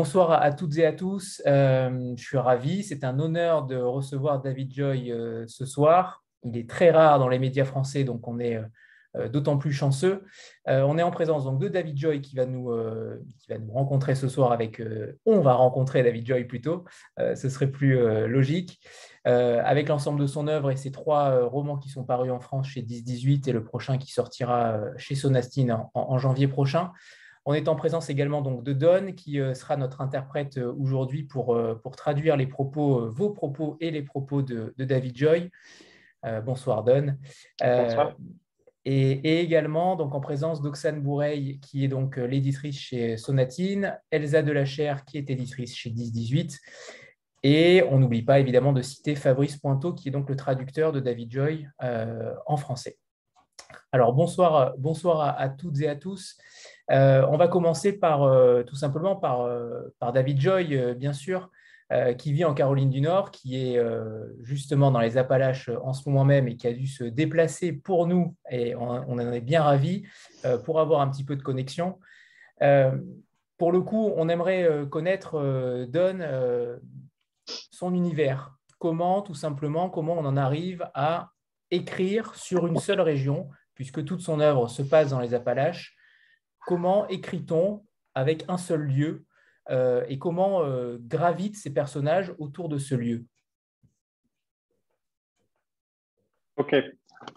bonsoir à, toutes et à tous. je suis ravi. C'est un honneur de recevoir David Joy ce soir. Il est très rare dans les médias français, donc on est d'autant plus chanceux. on est en présence donc, de David Joy qui va, nous, qui va nous rencontrer ce soir avec... on va rencontrer David Joy plutôt, ce serait plus logique. avec l'ensemble de son œuvre et ses trois romans qui sont parus en France chez 10-18 et le prochain qui sortira chez Sonastine en janvier prochain. On est en présence également donc de Don, qui euh, sera notre interprète euh, aujourd'hui pour, euh, pour traduire les propos, vos propos et les propos de, David Joy. bonsoir Don. Bonsoir. Et, également donc en présence d'Oxane Boureille, qui est donc l'éditrice chez Sonatine, Elsa Delachère, qui est éditrice chez 1018. Et on n'oublie pas évidemment de citer Fabrice Pointeau, qui est donc le traducteur de David Joy en français. Alors bonsoir, bonsoir à toutes et à tous. Euh, on va commencer par, euh, tout simplement par, euh, David Joy, bien sûr, qui vit en Caroline du Nord, qui est justement dans les Appalaches en ce moment même et qui a dû se déplacer pour nous, et on, en est bien ravis, pour avoir un petit peu de connexion. pour le coup, on aimerait connaître Don, son univers. Comment, tout simplement, comment on en arrive à écrire sur une seule région, puisque toute son œuvre se passe dans les Appalaches comment écrit-on avec un seul lieu euh, et comment euh, gravitent ces personnages autour de ce lieu? Okay.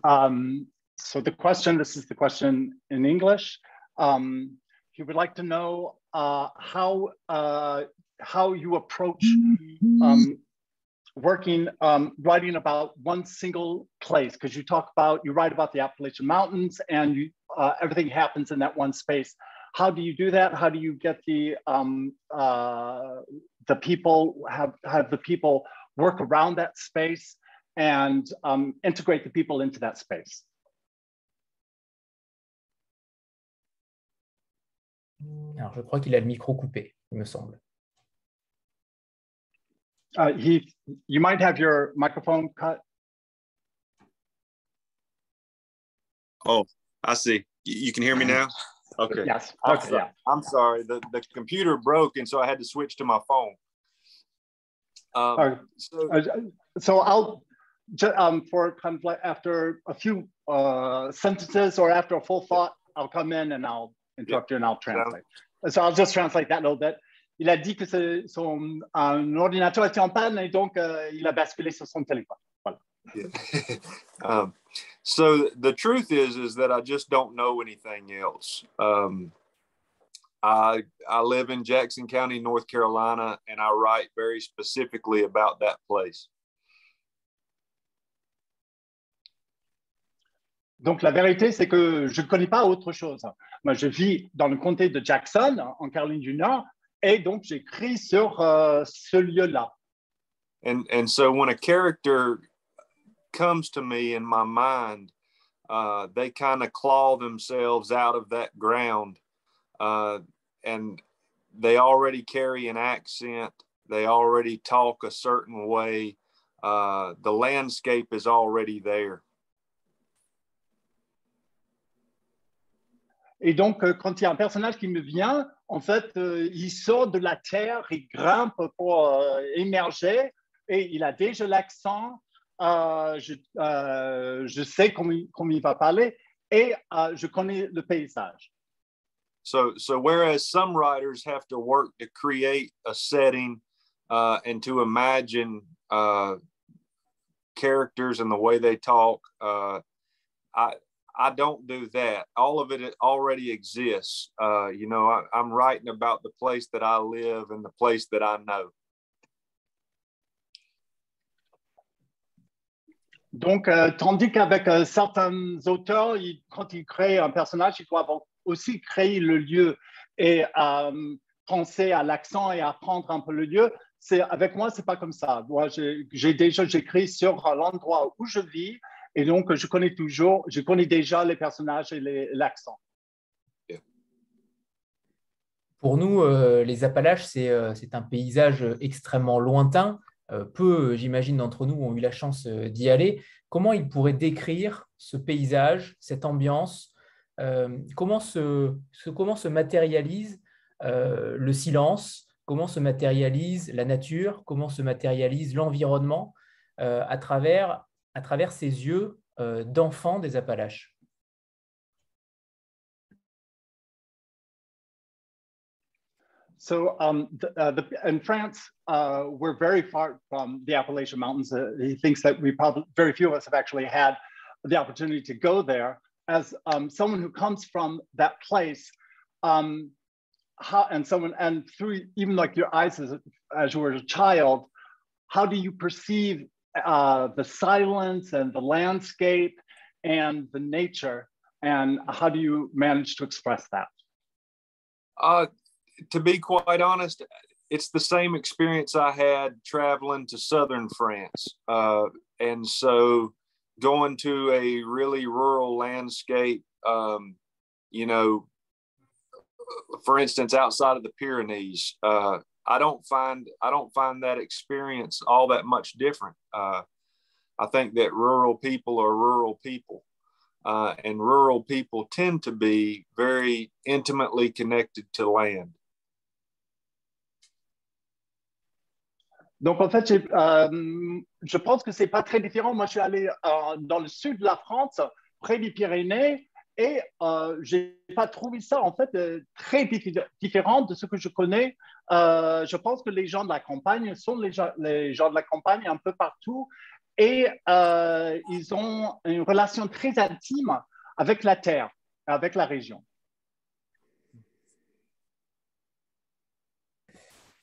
Um, so the question, this is the question in English. Um, he would like to know uh, how uh, how you approach um, working, um, writing about one single place, because you talk about, you write about the Appalachian Mountains and you, uh, everything happens in that one space. How do you do that? How do you get the, um, uh, the people, have, have the people work around that space and um, integrate the people into that space? Alors, je crois qu'il a le micro coupé, il me semble. Uh, Heath, you might have your microphone cut. Oh, I see. You can hear me now? Okay. Yes. I'm okay, sorry. yeah. I'm sorry. The, the computer broke, and so I had to switch to my phone. Um, uh, so, uh, so I'll, um, for kind of like after a few uh, sentences or after a full thought, I'll come in and I'll interrupt yeah. you and I'll translate. So I'll just translate that a little bit. Il a dit que son un ordinateur était en panne et donc euh, il a basculé sur son téléphone. Voilà. Yeah. um, so the truth is, is that I just don't know anything else. Um, I I live in Jackson County, North Carolina, and I write very specifically about that place. Donc la vérité, c'est que je ne connais pas autre chose. Moi, je vis dans le comté de Jackson, en Caroline du Nord, Et donc, j'écris sur euh, ce lieu-là. And, and so when a character comes to me in my mind, uh, they kind of claw themselves out of that ground. Uh, and they already carry an accent, they already talk a certain way. Uh, the landscape is already there. Et donc, euh, quand il y a un personnage qui me vient, en fait, euh, il sort de la terre, il grimpe pour euh, émerger et il a déjà l'accent. je, je, sais comment, il va parler et je connais le paysage. So, so whereas some writers have to work to create a setting uh, and to imagine uh, characters and the way they talk, uh, I don't do that. All of it already exists. Uh, you know, I, I'm writing about the place that I live and the place that I know. Donc, euh, tandis qu'avec euh, certains auteurs, ils, quand ils créent un personnage, ils doivent aussi créer le lieu et euh, penser à l'accent et apprendre un peu le lieu. Avec moi, c'est pas comme ça. Moi, j'ai déjà j'écris sur l'endroit où je vis Et donc, je connais toujours, je connais déjà les personnages et l'accent. Pour nous, euh, les Appalaches, euh, c'est un paysage extrêmement lointain. Euh, peu, j'imagine, d'entre nous ont eu la chance d'y aller. Comment il pourrait décrire ce paysage, cette ambiance comment, se, comment se matérialise le silence, comment se matérialise la nature, comment se matérialise l'environnement à, travers, à travers ces yeux euh, d'enfants des Appalaches. So um, the, uh, the, in France, uh, we're very far from the Appalachian Mountains. Uh, he thinks that we probably, very few of us have actually had the opportunity to go there. As um, someone who comes from that place, um, how, and someone, and through even like your eyes as, as you were a child, how do you perceive uh, the silence and the landscape and the nature, and how do you manage to express that? Uh, to be quite honest, it's the same experience I had traveling to southern France. Uh, and so going to a really rural landscape, um, you know, for instance, outside of the Pyrenees, uh, I don't find I don't find that experience all that much different. Uh, I think that rural people are rural people, uh, and rural people tend to be very intimately connected to land. Donc, en fait, euh, je pense que c'est pas très différent. Moi, je suis allé euh, dans le sud de la France, près des Pyrénées, et euh, j'ai pas trouvé ça, en fait, euh, très différent de ce que je connais. Euh, je pense que les gens de la campagne sont les gens, les gens de la campagne un peu partout, et ils ont une relation très intime avec la terre, avec la région.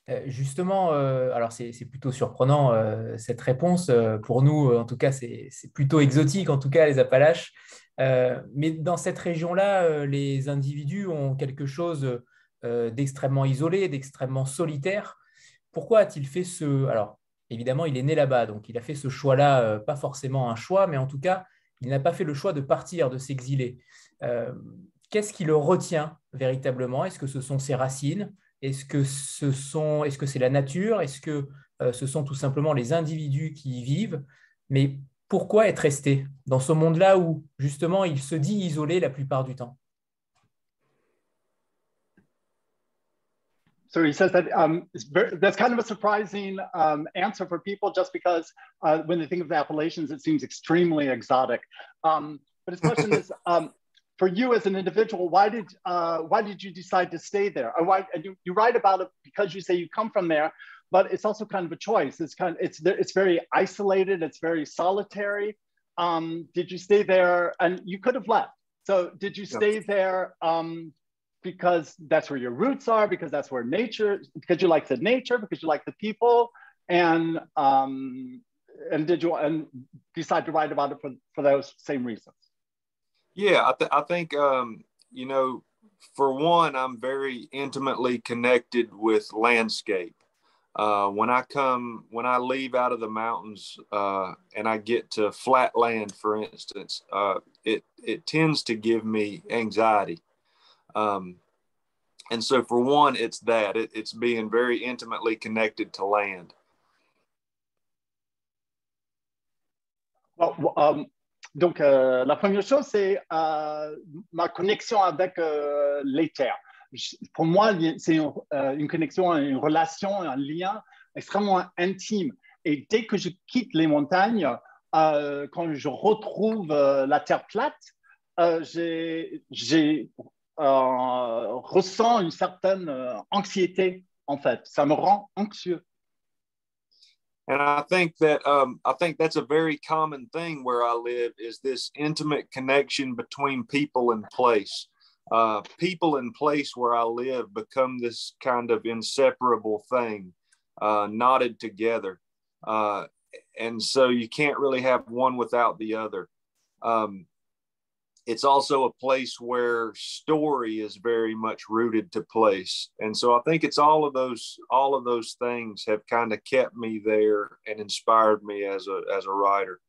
Euh, justement, euh, alors c'est plutôt surprenant euh, cette réponse. pour nous, en tout cas, c'est plutôt exotique, en tout cas, les Appalaches. mais dans cette région-là, les individus ont quelque chose d'extrêmement isolé, d'extrêmement solitaire. Pourquoi a-t-il fait ce... Alors, évidemment, il est né là-bas, donc il a fait ce choix-là, pas forcément un choix, mais en tout cas, il n'a pas fait le choix de partir, de s'exiler. Qu'est-ce qui le retient véritablement? Est-ce que ce sont ses racines? Est-ce que ce est-ce c'est la nature? Est-ce que euh, ce sont tout simplement les individus qui y vivent? Mais pourquoi être resté dans ce monde-là où justement il se dit isolé la plupart du temps? So he says that um, very, that's kind of a surprising um, answer for people just because uh, when they think of the Appalachians, it seems extremely exotic. Um, but his question is um, for you as an individual, why did uh, why did you decide to stay there? Or why you, you write about it because you say you come from there, but it's also kind of a choice. It's kind of it's it's very isolated. It's very solitary. Um, did you stay there? And you could have left. So did you stay yeah. there um, because that's where your roots are? Because that's where nature. Because you like the nature. Because you like the people. And um, and did you and decide to write about it for, for those same reasons? Yeah, I, th- I think, um, you know, for one, I'm very intimately connected with landscape. Uh, when I come, when I leave out of the mountains uh, and I get to flat land, for instance, uh, it it tends to give me anxiety. Um, and so, for one, it's that it, it's being very intimately connected to land. Well, um, Donc, euh, la première chose, c'est euh, ma connexion avec euh, terres. Pour moi, c'est une, une, connexion, une relation, un lien extrêmement intime. Et dès que je quitte les montagnes, quand je retrouve la terre plate, j'ai ressens une certaine anxiété, en fait. Ça me rend anxieux. And I think that um, I think that's a very common thing where I live is this intimate connection between people and place. Uh, people and place where I live become this kind of inseparable thing, uh, knotted together, uh, and so you can't really have one without the other. Um, it's also a place where story is very much rooted to place and so i think it's all of those all of those things have kind of kept me there and inspired me as a as a writer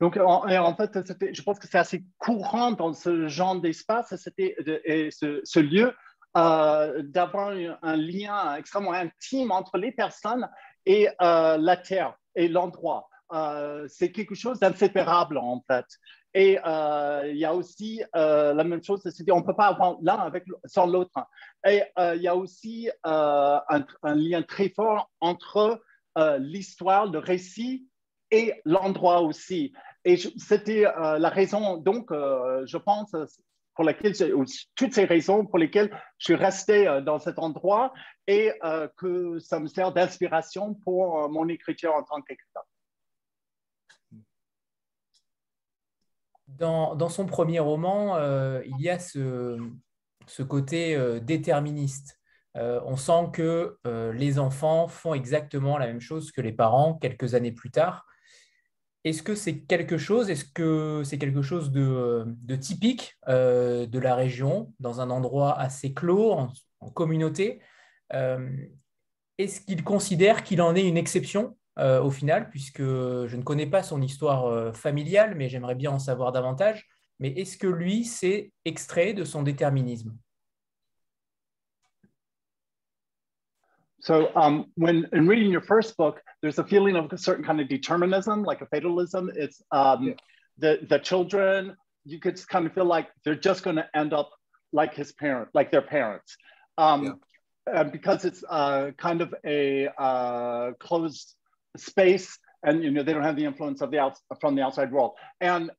Donc, en, en fait, je pense que c'est assez courant dans ce genre d'espace, c'était ce, ce, lieu, euh, d'avoir un lien extrêmement intime entre les personnes et euh, la terre et l'endroit. Euh, c'est quelque chose d'inséparable en fait. Et il y a aussi la même chose, c'est-à-dire on ne peut pas avoir l'un sans l'autre. Et il y a aussi un, lien très fort entre l'histoire, le récit et l'endroit aussi. Et c'était la raison, donc, je pense, pour laquelle, toutes ces raisons pour lesquelles je suis resté euh, dans cet endroit et euh, que ça me sert d'inspiration pour euh, mon écriture en tant qu'écrivain. Dans, son premier roman, il y a ce, côté déterministe. on sent que les enfants font exactement la même chose que les parents quelques années plus tard. Est-ce que c'est quelque chose, est-ce que c'est quelque chose de, typique euh, de la région, dans un endroit assez clos, en, communauté? Euh, Est-ce qu'il considère qu'il en est une exception? Euh, au final, puisque je ne connais pas son histoire familiale, mais j'aimerais bien en savoir davantage. Mais est-ce que lui s'est extrait de son déterminisme? So um, when in reading your first book, there's a feeling of a certain kind of determinism, like a fatalism. It's um, yeah. the the children. You could kind of feel like they're just going to end up like his parent, like their parents, um, yeah. because it's uh, kind of a uh, closed space, and you know they don't have the influence of the out from the outside world. And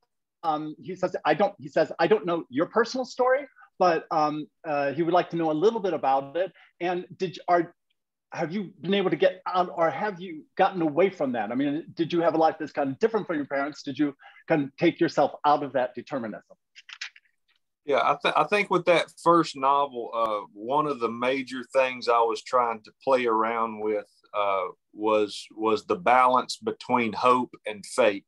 um, he says, I don't. He says, I don't know your personal story, but um, uh, he would like to know a little bit about it. And did are have you been able to get out or have you gotten away from that? I mean, did you have a life that's kind of different from your parents? Did you kind of take yourself out of that determinism? Yeah, I, th- I think with that first novel, uh, one of the major things I was trying to play around with uh, was was the balance between hope and fate.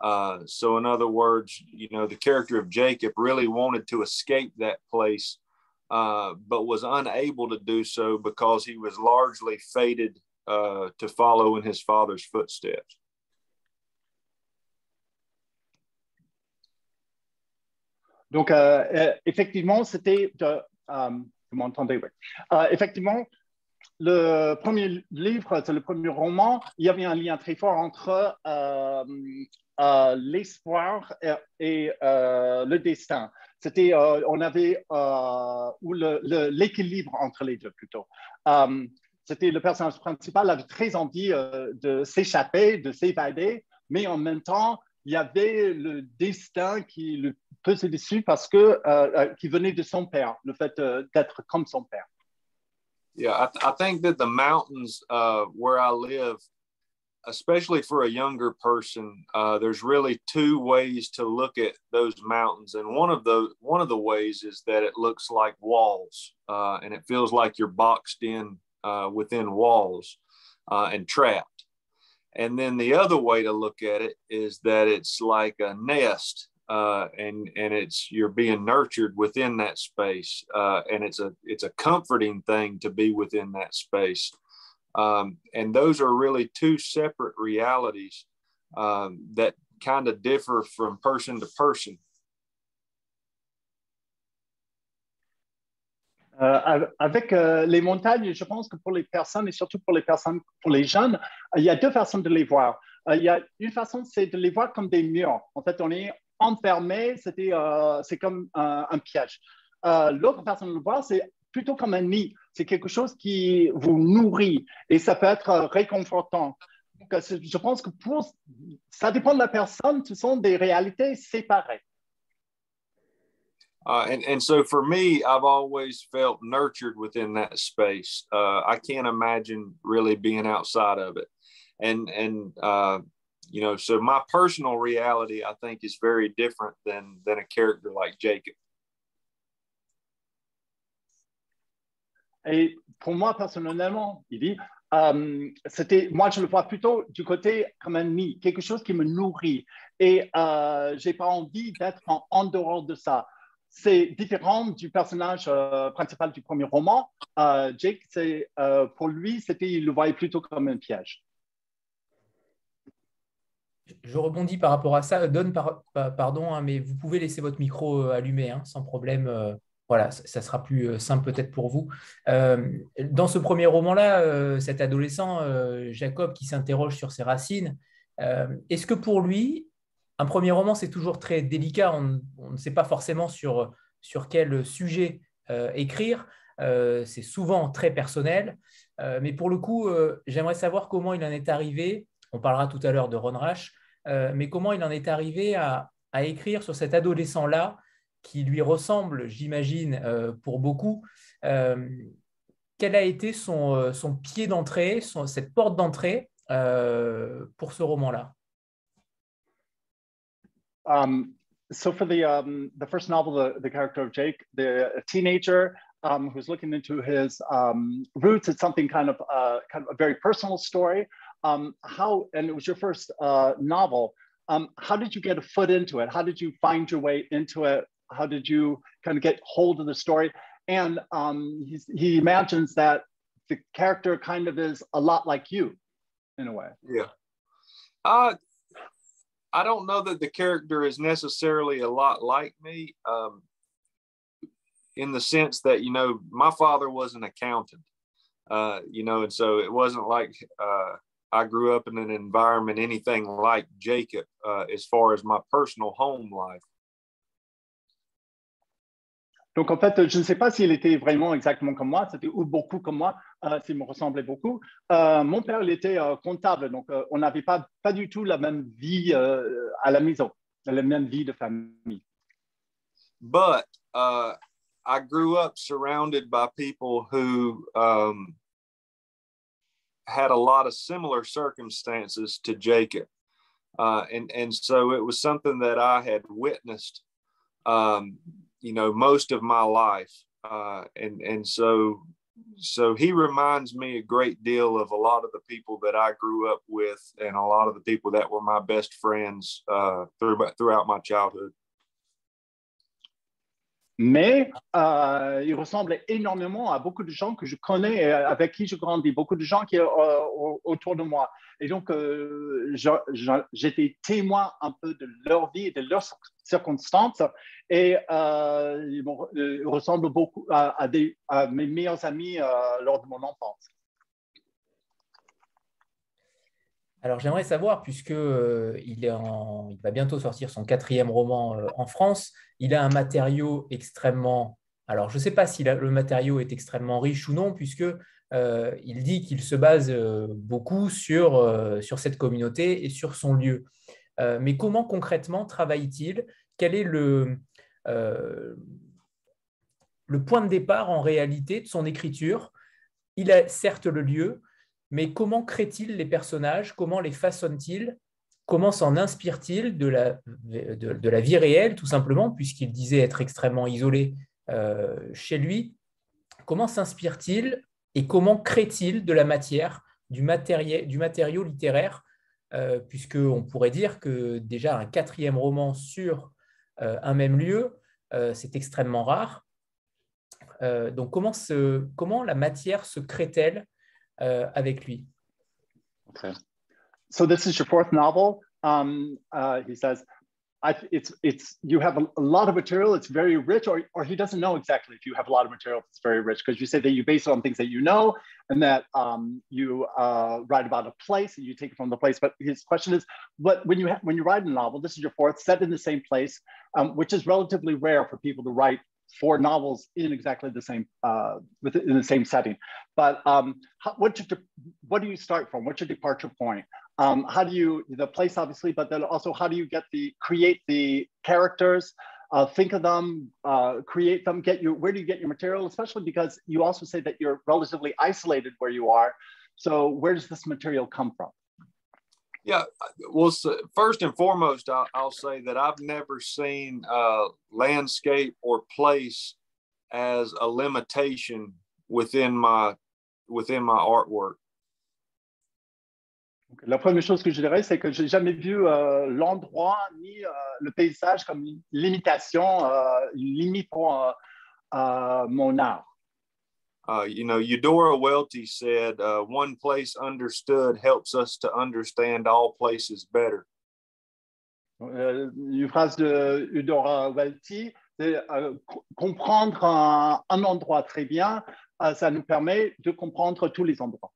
Uh, so, in other words, you know, the character of Jacob really wanted to escape that place uh, but was unable to do so because he was largely fated uh, to follow in his father's footsteps. Donc, euh, euh effectivement, c'était. Euh, vous m'entendez, oui. Effectivement, le premier livre, c'est le premier roman, il y avait un lien très fort entre euh, euh, l'espoir et, euh, le destin. C'était, on avait ou l'équilibre entre les deux plutôt. C'était le personnage principal avait très envie de s'échapper, de s'évader, mais en même temps, il y avait le destin qui le pesait dessus parce que qui venait de son père, le fait d'être comme son père. Yeah, I, th I think that the mountains uh, where I live especially for a younger person, uh, there's really two ways to look at those mountains, and one of the one of the ways is that it looks like walls, uh, and it feels like you're boxed in uh, within walls uh, and trapped. And then the other way to look at it is that it's like a nest, uh, and and it's you're being nurtured within that space, uh, and it's a it's a comforting thing to be within that space. Um, and those are really two separate realities um, that kind of differ from person to person. Euh, avec euh, les montagnes, je pense que pour les personnes et surtout pour les personnes, pour les jeunes, il y a deux façons de les voir. Euh, il y a une façon, c'est de les voir comme des murs. En fait, on est enfermé, c'était, euh, c'est comme un, piège. Euh, l'autre de le c'est plutôt comme un nid. C'est quelque chose qui vous nourrit et ça peut être réconfortant. Donc, je pense que pour, ça dépend de la personne, ce sont des réalités séparées. Uh, and, and so for me, I've always felt nurtured within that space. Uh, I can't imagine really being outside of it. And, and uh, you know, so my personal reality, I think, is very different than, than a character like Jacob. Et pour moi, personnellement, il dit, euh, c'était, moi, je le vois plutôt du côté comme un nid, quelque chose qui me nourrit. Et euh, je n'ai pas envie d'être en, dehors de ça. C'est différent du personnage euh, principal du premier roman. Jake, c'est, pour lui, c'était, il le voyait plutôt comme un piège. Je rebondis par rapport à ça. Donne, pardon, hein, mais vous pouvez laisser votre micro allumé, hein, sans problème. Voilà, ça sera plus euh, simple peut-être pour vous. Euh, dans ce premier roman-là, euh, cet adolescent, Jacob, qui s'interroge sur ses racines, est-ce que pour lui, un premier roman, c'est toujours très délicat. On, ne sait pas forcément sur, sur quel sujet écrire. c'est souvent très personnel. mais pour le coup, j'aimerais savoir comment il en est arrivé. On parlera tout à l'heure de Ron Rash, mais comment il en est arrivé à, écrire sur cet adolescent-là qui lui ressemble, j'imagine, pour beaucoup. quel a été son, son pied d'entrée, cette porte d'entrée pour ce roman-là? Um, So for the, um, the first novel, the, the character of Jake, the teenager um, who's looking into his um, roots, it's something kind of, uh, kind of a very personal story. Um, how, and it was your first uh, novel, um, how did you get a foot into it? How did you find your way into it? How did you kind of get hold of the story? And um, he imagines that the character kind of is a lot like you in a way. Yeah. Uh, I don't know that the character is necessarily a lot like me um, in the sense that, you know, my father was an accountant, uh, you know, and so it wasn't like uh, I grew up in an environment anything like Jacob uh, as far as my personal home life. Donc en fait, je ne sais pas s'il était vraiment exactement comme moi, c'était ou beaucoup comme moi, euh, s'il me ressemblait beaucoup. Euh, mon père, il était euh, comptable, donc euh, on n'avait pas, pas du tout la même vie euh, à la maison, la même vie de famille. But uh, I grew up surrounded by people who um, had a lot of similar circumstances to Jacob. Uh, and, and so it was something that I had witnessed, um, you know, most of my life. Uh, and, and so, so he reminds me a great deal of a lot of the people that I grew up with and a lot of the people that were my best friends uh, through, throughout my childhood. Mais euh, il ressemble énormément à beaucoup de gens que je connais et avec qui je grandis, beaucoup de gens qui sont euh, autour de moi. Et donc, euh, j'étais témoin un peu de leur vie et de leurs circonstances. Et euh, ils, ressemblent beaucoup à, mes meilleurs amis lors de mon enfance. Alors j'aimerais savoir, puisqu'il euh, il, va bientôt sortir son quatrième roman euh, en France, il a un matériau extrêmement... Alors je ne sais pas si le matériau est extrêmement riche ou non, puisque euh, il dit qu'il se base beaucoup sur, sur cette communauté et sur son lieu. mais comment concrètement travaille-t-il? Quel est le, le point de départ en réalité de son écriture? Il a certes le lieu, mais comment crée-t-il les personnages? Comment les façonne-t-il Comment s'en inspire-t-il de la, de, la vie réelle, tout simplement, puisqu'il disait être extrêmement isolé euh, chez lui? Comment s'inspire-t-il et comment crée-t-il de la matière, du, du matériau littéraire? Euh, Puisqu'on pourrait dire que déjà un quatrième roman sur euh, un même lieu, c'est extrêmement rare. donc comment, comment la matière se crée-t-elle euh, avec lui. Okay. So this is your fourth novel. Um, uh, he says, I, it's it's you have a, a, lot of material. It's very rich, or or he doesn't know exactly if you have a lot of material. It's very rich because you say that you base it on things that you know, and that um, you uh, write about a place and you take it from the place. But his question is, what when you when you write a novel, this is your fourth, set in the same place, um, which is relatively rare for people to write four novels in exactly the same uh, in the same setting. But um, how, what, what do you start from? What's your departure point? Um, how do you the place obviously, but then also how do you get the create the characters? Uh, think of them, uh, create them, get you. Where do you get your material? Especially because you also say that you're relatively isolated where you are. So where does this material come from? Yeah, well, first and foremost, I'll, I'll, say that I've never seen uh, landscape or place as a limitation within my within my artwork. La première chose que je dirais, c'est que j'ai jamais vu euh, l'endroit ni euh, le paysage comme une limitation, euh, une limite pour euh, euh, mon art. Uh, you know, Eudora Welty said, uh, "One place understood helps us to understand all places better." Euh, une phrase de Eudora Welty, c'est euh, comprendre un, un, endroit très bien, euh, ça nous permet de comprendre tous les endroits.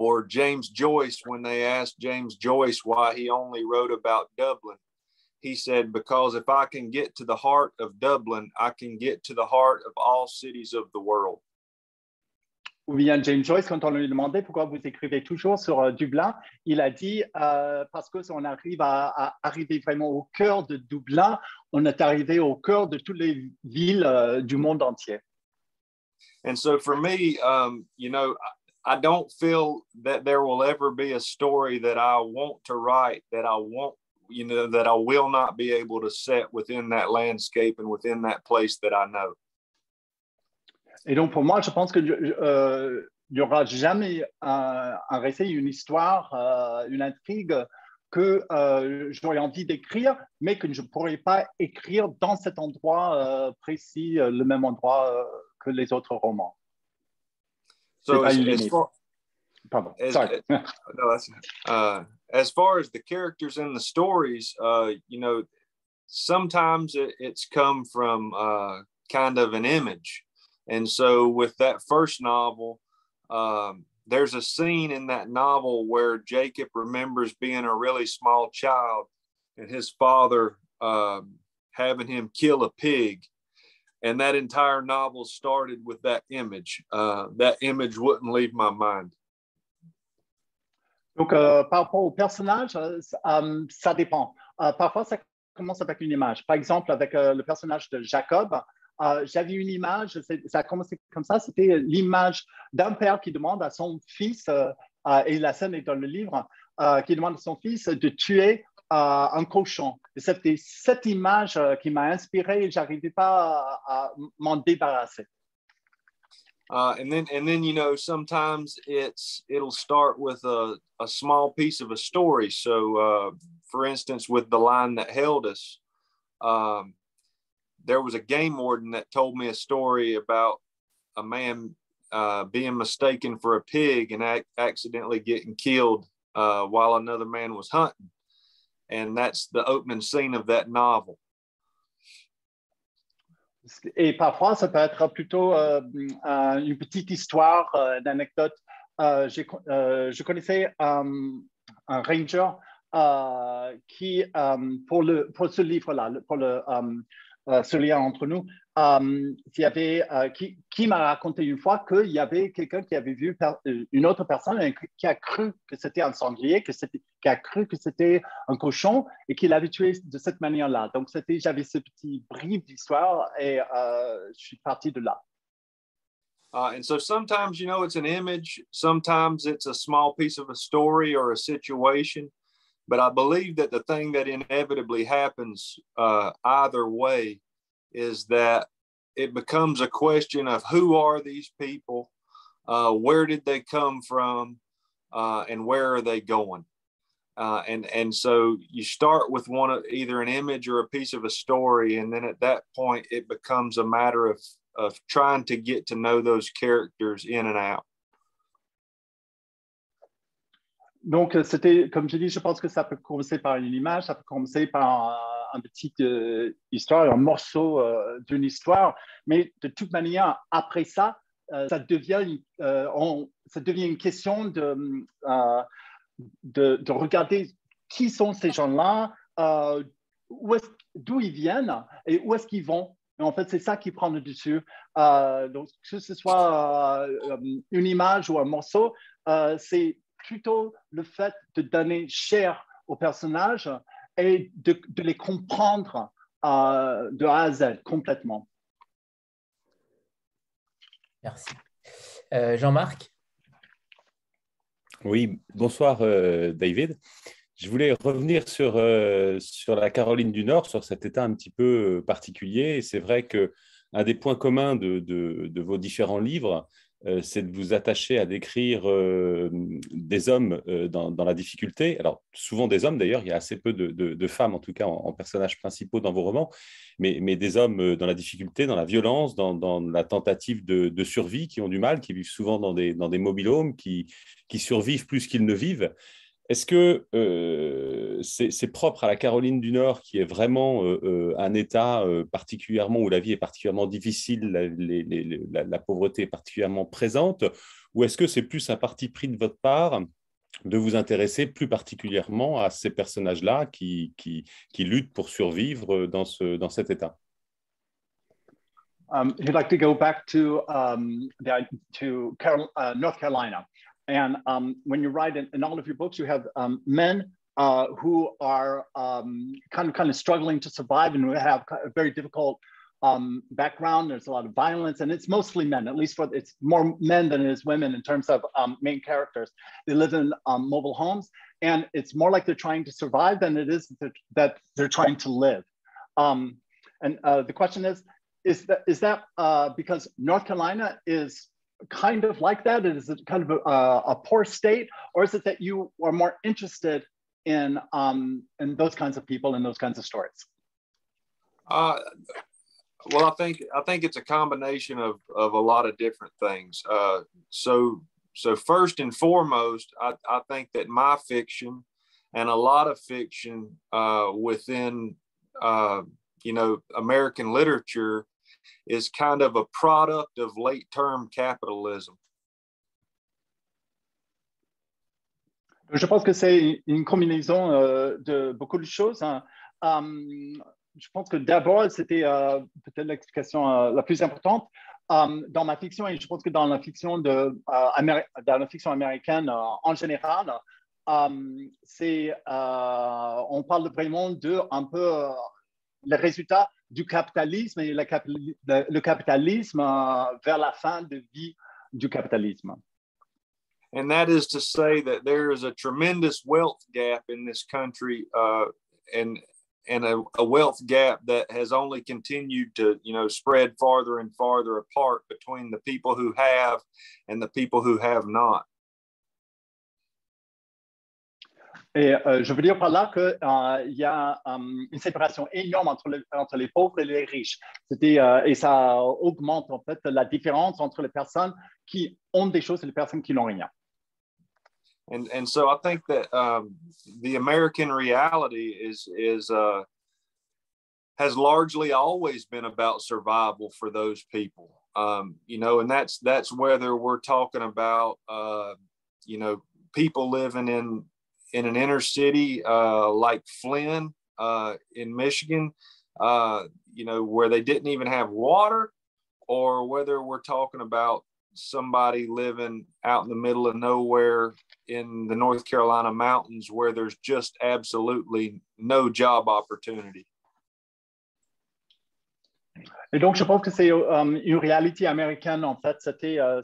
or James Joyce when they asked James Joyce why he only wrote about Dublin. He said, Because if I can get to the heart of Dublin, I can get to the heart of all cities of the world. Ou bien James Joyce, quand on lui demandait pourquoi vous écrivez toujours sur euh, Dublin, il a dit euh, parce que si on arrive à, à, arriver vraiment au cœur de Dublin, on est arrivé au cœur de toutes les villes euh, du monde entier. And so for me, um, you know, I don't feel that there will ever be a story that I want to write that I want, you know, that I will not be able to set within that landscape and within that place that I know. Et donc, pour moi, je pense qu'il euh, n'y aura jamais un, un, récit, une histoire, euh, une intrigue que euh, j'aurais envie d'écrire, mais que je ne pourrais pas écrire dans cet endroit euh, précis, euh, le même endroit euh, que les autres romans. So as, as, far, as, Sorry. no, that's, uh, as far as the characters in the stories, uh, you know, sometimes it, it's come from uh, kind of an image. And so with that first novel, um, there's a scene in that novel where Jacob remembers being a really small child and his father um, having him kill a pig. And that entire novel started with that image. Uh, that image wouldn't leave my mind. Donc, euh, par rapport au personnage, euh, ça dépend. Euh, parfois, ça commence avec une image. Par exemple, avec euh, le personnage de Jacob, euh, j'avais une image, ça a commencé comme ça, c'était l'image d'un père qui demande à son fils, euh, et la scène est dans le livre, euh, qui demande à son fils de tuer un cochon. C'était cette image qui m'a inspiré et j'arrivais pas à m'en débarrasser. Uh, and then, and then, you know, sometimes it's it'll start with a, a small piece of a story. So, uh, for instance, with the line that held us, um, there was a game warden that told me a story about a man uh, being mistaken for a pig and ac- accidentally getting killed uh, while another man was hunting. And that's the opening scene of that novel. Et parfois, ça peut être plutôt euh, une petite histoire euh, d'anecdote. Euh, je connaissais un ranger qui, pour, le, pour ce livre-là, pour le, euh, ce lien entre nous, euh, y avait, euh, qui, m'a raconté une fois qu'il y avait quelqu'un qui avait vu une autre personne qui a cru que c'était un sanglier, que qui a cru que c'était un cochon et qu'il l'avait tué de cette manière-là. Donc, j'avais ce petit brief d'histoire et je suis parti de là. Uh, and so sometimes, you know, it's an image, sometimes it's a small piece of a story or a situation. But I believe that the thing that inevitably happens uh, either way is that it becomes a question of who are these people, uh, where did they come from, uh, and where are they going. Uh, and and so you start with one of either an image or a piece of a story, and then at that point it becomes a matter of of trying to get to know those characters in and out. Donc, c'était, comme je dis, je pense que ça peut commencer par une image, ça peut commencer par un petite euh, histoire, un morceau euh, d'une histoire, mais de toute manière, après ça, euh, ça, devient, ça devient une question de, de, de, regarder qui sont ces gens-là, d'où ils viennent et où est-ce qu'ils vont. En fait, c'est ça qui prend le dessus. donc, que ce soit une image ou un morceau, c'est plutôt le fait de donner chair aux personnages et de, de les comprendre euh, de A à Z complètement. Merci. Euh, Jean-Marc? Oui, bonsoir euh, David. Je voulais revenir sur, euh, sur la Caroline du Nord, sur cet état un petit peu particulier. Et c'est vrai que un des points communs de, de, de vos différents livres, c'est de vous attacher à décrire euh, des hommes euh, dans, la difficulté. Alors, souvent des hommes d'ailleurs, il y a assez peu de, femmes, en tout cas en, personnages principaux dans vos romans, mais, des hommes dans la difficulté, dans la violence, dans, la tentative de, survie, qui ont du mal, qui vivent souvent dans des, dans des qui survivent plus qu'ils ne vivent. Est-ce que euh, c'est propre à la Caroline du Nord, qui est vraiment euh, euh, un État particulièrement où la vie est particulièrement difficile, la, pauvreté est particulièrement présente, ou est-ce que c'est plus un parti pris de votre part de vous intéresser plus particulièrement à ces personnages-là qui, luttent pour survivre dans, ce, cet État? Um, like to go back to, um, uh, North Carolina. And um, when you write in, in, all of your books, you have um, men uh, who are um, kind of kind of struggling to survive and have a very difficult um, background. There's a lot of violence, and it's mostly men. At least for it's more men than it is women in terms of um, main characters. They live in um, mobile homes, and it's more like they're trying to survive than it is that, that they're trying to live. and uh, the question is, is that is that uh, because North Carolina is kind of like that? Is it kind of a, a poor state, or is it that you are more interested in um, in those kinds of people and those kinds of stories? Uh, well, I think I think it's a combination of of a lot of different things. Uh, so so first and foremost, I, I think that my fiction and a lot of fiction uh, within uh, you know American literature is kind of a product of late term capitalism. Je pense que c'est une combinaison euh, de beaucoup de choses. Hein. Um, je pense que d'abord, c'était euh, peut-être l'explication euh, la plus importante. Dans ma fiction, et je pense que dans la fiction, de, euh, dans la fiction américaine euh, en général, c'est, euh, on parle vraiment de un peu les résultats du capitalisme et le capitalisme euh, vers la fin de vie du capitalisme. And that is to say that there is a tremendous wealth gap in this country, uh, and and a, a, wealth gap that has only continued to you know spread farther and farther apart between the people who have and the people who have not. Et euh, je veux dire par là qu'il euh, y a euh, une séparation énorme entre, entre, les pauvres et les riches. Euh, et ça augmente en fait la différence entre les personnes qui ont des choses et les personnes qui n'ont rien. And, and so I think that um, the American reality is, is uh, has largely always been about survival for those people. Um, you know, and that's that's whether we're talking about uh, you know people living in in an inner city uh, like Flynn uh, in Michigan, uh, you know, where they didn't even have water, or whether we're talking about somebody living out in the middle of nowhere in the North Carolina mountains where there's just absolutely no job opportunity. Et donc, je pense que c'est um, une réalité américaine, en fait. C'était uh,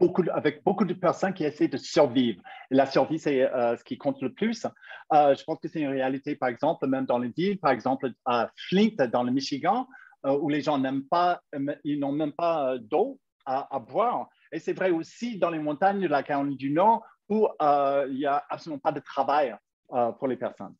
beaucoup, avec beaucoup de personnes qui essaient de survivre. La survie, c'est euh, ce qui compte le plus. Euh, je pense que c'est une réalité, par exemple, même dans les villes, par exemple à Flint, dans le Michigan, euh, où les gens n'aiment pas, ils n'ont même pas d'eau à, boire. Et c'est vrai aussi dans les montagnes de la Caroline du Nord, où il n'y a absolument pas de travail pour les personnes.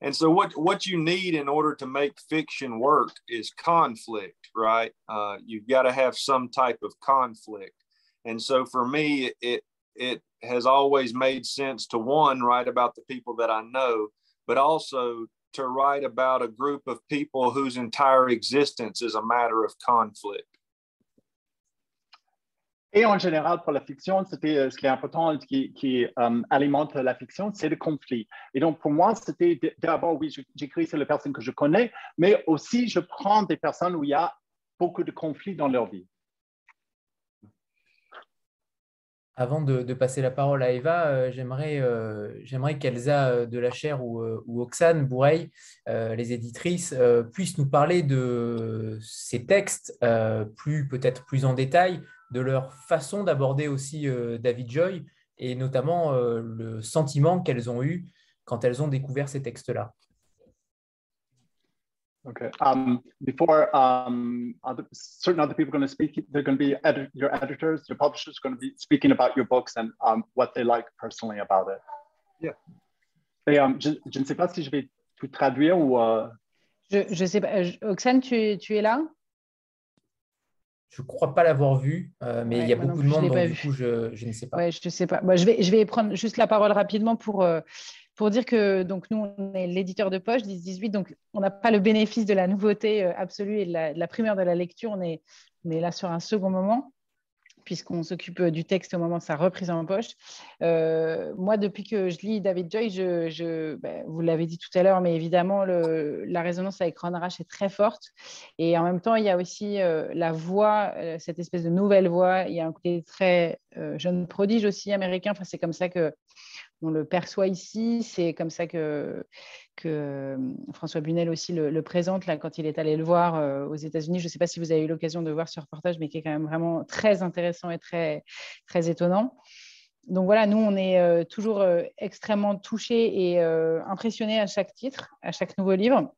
And so, what what you need in order to make fiction work is conflict, right? Uh, you've got to have some type of conflict. And so for me, it it has always made sense to one write about the people that I know, but also to write about a group of people whose entire existence is a matter of conflict. Et en général, pour la fiction, c'était ce qui est important, qui, qui um, alimente la fiction, c'est le conflit. Et donc, pour moi, c'était d'abord, oui, j'écris sur les personnes que je connais, mais aussi, je prends des personnes où il y a beaucoup de conflits dans leur vie. Avant de, passer la parole à Eva, euh, j'aimerais, euh, j'aimerais qu'Elsa euh, de la Chair ou, Oxane Boureille, les éditrices, puissent nous parler de ces textes plus peut-être plus en détail, de leur façon d'aborder aussi David Joy et notamment le sentiment qu'elles ont eu quand elles ont découvert ces textes-là. Okay. Um, before um, other, certain other people are going to speak, they're going to be edit, your editors, your publishers are going to be speaking about your books and um, what they like personally about it. Yeah. Et, um, je, je, ne sais pas si je vais tout traduire ou. Uh... Je, je sais pas. Oxane, tu, tu es là? Je ne crois pas l'avoir vu, euh, mais il y a beaucoup de monde, donc du coup, je, je, ne sais pas. Ouais, je ne sais pas. je, vais, je vais prendre juste la parole rapidement pour, euh, pour dire que donc, nous, on est l'éditeur de poche 10-18, donc on n'a pas le bénéfice de la nouveauté euh, absolue et de la, de primeur de la lecture. On est, on est là sur un second moment puisqu'on s'occupe euh, du texte au moment de sa reprise en poche. Euh, moi, depuis que je lis David Joy, je, ben, vous l'avez dit tout à l'heure, mais évidemment, la résonance avec Ron Rash est très forte. Et en même temps, il y a aussi la voix, cette espèce de nouvelle voix. Il y a un côté très jeune prodige aussi américain. Enfin, c'est comme ça que on le perçoit ici. C'est comme ça que, euh, François Bunel aussi le, présente là, quand il est allé le voir euh, aux États-Unis. Je ne sais pas si vous avez eu l'occasion de voir ce reportage, mais qui est quand même vraiment très intéressant et très, très étonnant. Donc voilà, nous, on est euh, toujours extrêmement touchés et impressionnés à chaque titre, à chaque nouveau livre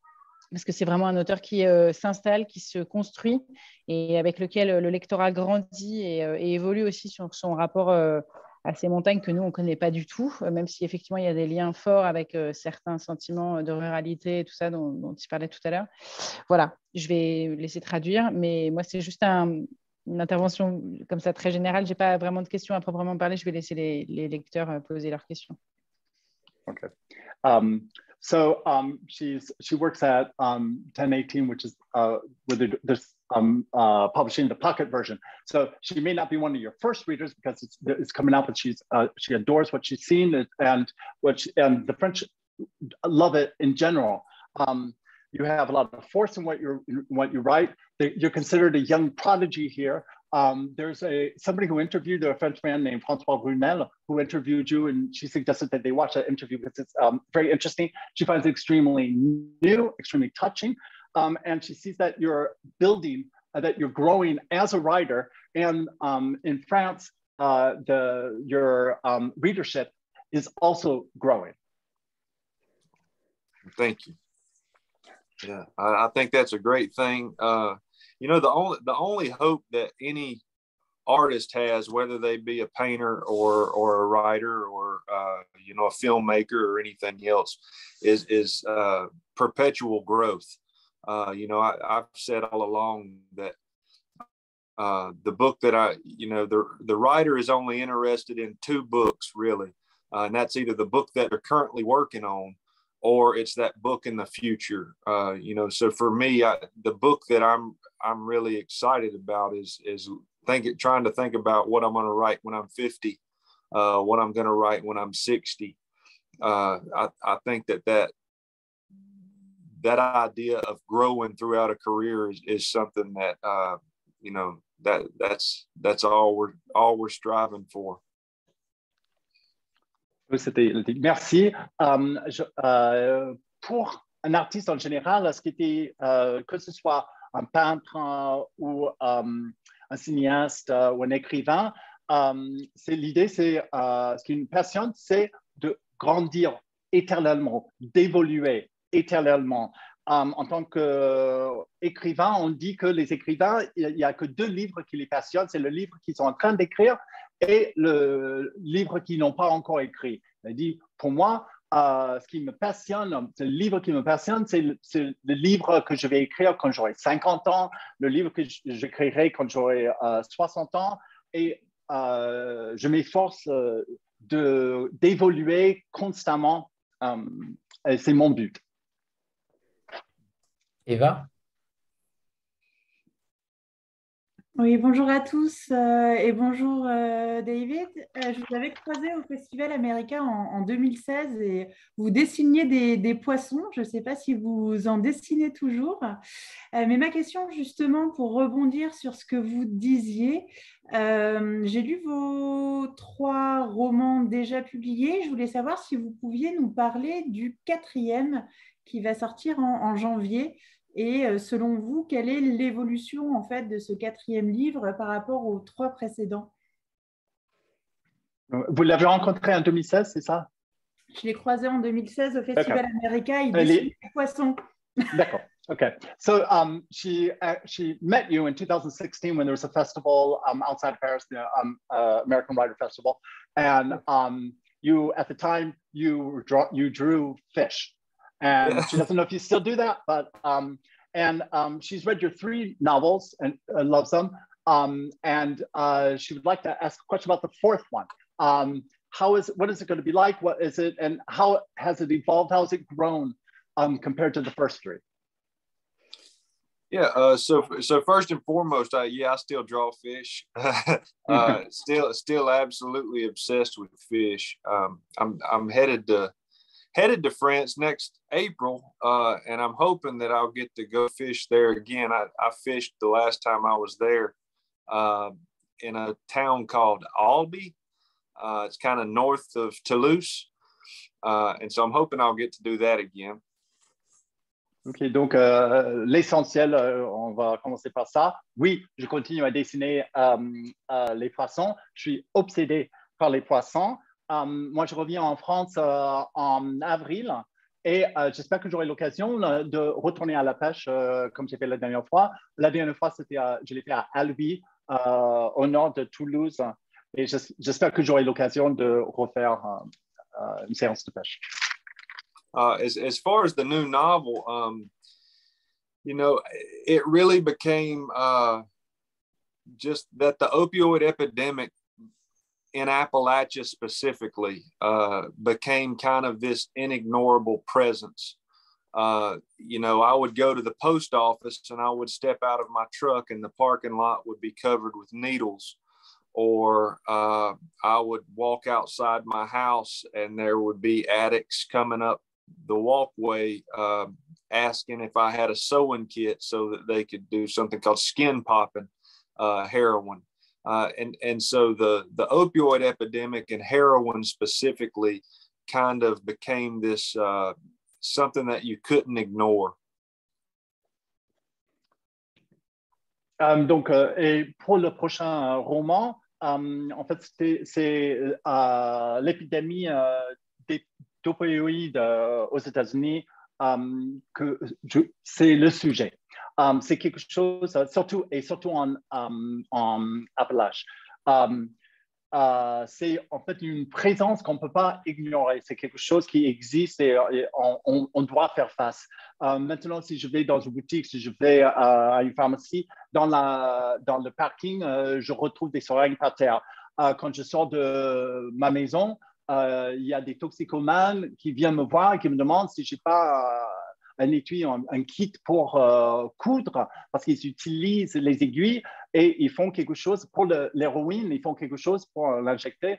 parce que c'est vraiment un auteur qui s'installe, qui se construit et avec lequel le lectorat grandit et, et évolue aussi sur son rapport à ces montagnes que nous, on ne connaît pas du tout, euh, même si effectivement, il y a des liens forts avec euh, certains sentiments de ruralité et tout ça dont, tu parlais tout à l'heure. Voilà, je vais laisser traduire, mais moi, c'est juste une intervention comme ça très générale. Je n'ai pas vraiment de questions à proprement parler. Je vais laisser les, lecteurs euh, poser leurs questions. OK. Um, so um, she's, she works at um, 1018, which is uh, um, uh, publishing the pocket version. So she may not be one of your first readers because it's, it's coming out, but she's uh, she adores what she's seen and what she, and the French love it in general. Um, you have a lot of force in what you what you write. You're considered a young prodigy here. Um, there's a somebody who interviewed a French man named Francois Brunel who interviewed you, and she suggested that they watch that interview because it's um, very interesting. She finds it extremely new, extremely touching um, and she sees that you're building, uh, that you're growing as a writer. And um, in France, uh, the your um, readership is also growing. Thank you. Yeah, I, I think that's a great thing. Uh, you know, the only the only hope that any artist has, whether they be a painter or or a writer or uh, you know a filmmaker or anything else, is is uh, perpetual growth. Uh, you know, I, have said all along that uh, the book that I, you know, the the writer is only interested in two books really, uh, and that's either the book that they're currently working on, or it's that book in the future. Uh, you know, so for me, I, the book that I'm I'm really excited about is is think trying to think about what I'm going to write when I'm 50, uh, what I'm going to write when I'm 60. Uh, I, I think that that that idea of growing throughout a career is, is something that uh, you know that that's that's all we're all we're striving for. Merci. Um, je, uh, pour un artiste en général, ce qui était, uh, que ce soit un peintre uh, ou um, un cinéaste ou un écrivain, um, c'est l'idée, c'est ce qui nous passionne, c'est de grandir éternellement, d'évoluer, éternellement. Um, en tant qu'écrivain, on dit que les écrivains, il n'y a que deux livres qui les passionnent, c'est le livre qu'ils sont en train d'écrire et le livre qu'ils n'ont pas encore écrit. Dit, pour moi, euh, ce qui me passionne, le livre qui me passionne, c'est le, livre que je vais écrire quand j'aurai 50 ans, le livre que j'écrirai quand j'aurai 60 euh, ans. Et euh, je m'efforce d'évoluer constamment. c'est mon but. Eva? Oui, bonjour à tous euh, et bonjour euh, David. Euh, je vous avais croisé au Festival américain en, 2016 et vous dessiniez des, poissons. Je ne sais pas si vous en dessinez toujours. mais ma question justement pour rebondir sur ce que vous disiez, j'ai lu vos trois romans déjà publiés. Je voulais savoir si vous pouviez nous parler du quatrième qui va sortir en janvier. Et euh, selon vous, quelle est l'évolution en fait de ce quatrième livre par rapport aux trois précédents? Vous l'avez rencontré en 2016, c'est ça? Je l'ai croisé en 2016 au Festival américain. Il dessine des poissons. D'accord. Okay. So um, she uh, she met you in 2016 when there was a festival um, outside of Paris, the um, uh, American Writer Festival, and um, you at the time you draw you drew fish. And she doesn't know if you still do that, but um, and um, she's read your three novels and uh, loves them. Um, and uh, she would like to ask a question about the fourth one. Um, how is what is it going to be like? What is it, and how has it evolved? How has it grown um, compared to the first three? Yeah. Uh, so so first and foremost, uh, yeah, I still draw fish. uh, still still absolutely obsessed with fish. Um, I'm I'm headed to headed to France next April, uh, and I'm hoping that I'll get to go fish there again. I, I fished the last time I was there uh, in a town called Albi. Uh, it's kind of north of Toulouse, uh, and so I'm hoping I'll get to do that again. Ok, donc euh, l'essentiel, euh, on va commencer par ça. Oui, je continue à dessiner euh, les poissons. Je suis obsédé par les poissons. Euh, moi, je reviens en France euh, en avril et j'espère que j'aurai l'occasion de retourner à la pêche comme j'ai fait la dernière fois. La dernière fois, c'était, je l'ai fait à Albi, au nord de Toulouse. Et j'espère que j'aurai l'occasion de refaire une séance de pêche. uh, as as far as the new novel, um, you know, it really became uh, just that the opioid epidemic in Appalachia specifically uh, became kind of this inignorable presence. Uh, you know, I would go to the post office and I would step out of my truck and the parking lot would be covered with needles. Or uh, I would walk outside my house and there would be addicts coming up the walkway uh, asking if I had a sewing kit so that they could do something called skin popping uh, heroin. Uh, and, and so the, the opioid epidemic and heroin specifically kind of became this uh, something that you couldn't ignore. Um, donc, euh, et pour le prochain roman, um, en fait, c'est euh, l'épidémie euh, d'opioïdes euh, aux États-Unis, euh, que c'est le sujet. Um, c'est quelque chose, euh, surtout et surtout en, um. Um, uh, c'est en fait une présence qu'on ne peut pas ignorer. C'est quelque chose qui existe et, on, doit faire face. Uh, maintenant, si je vais dans une boutique, si je vais à une pharmacie, dans, le parking, je retrouve des seringues par terre. quand je sors de ma maison, euh, il y a des toxicomanes qui viennent me voir et qui me demandent si je n'ai pas euh, un étui, un, kit pour euh, coudre, parce qu'ils utilisent les aiguilles et ils font quelque chose pour l'héroïne, ils font quelque chose pour l'injecter,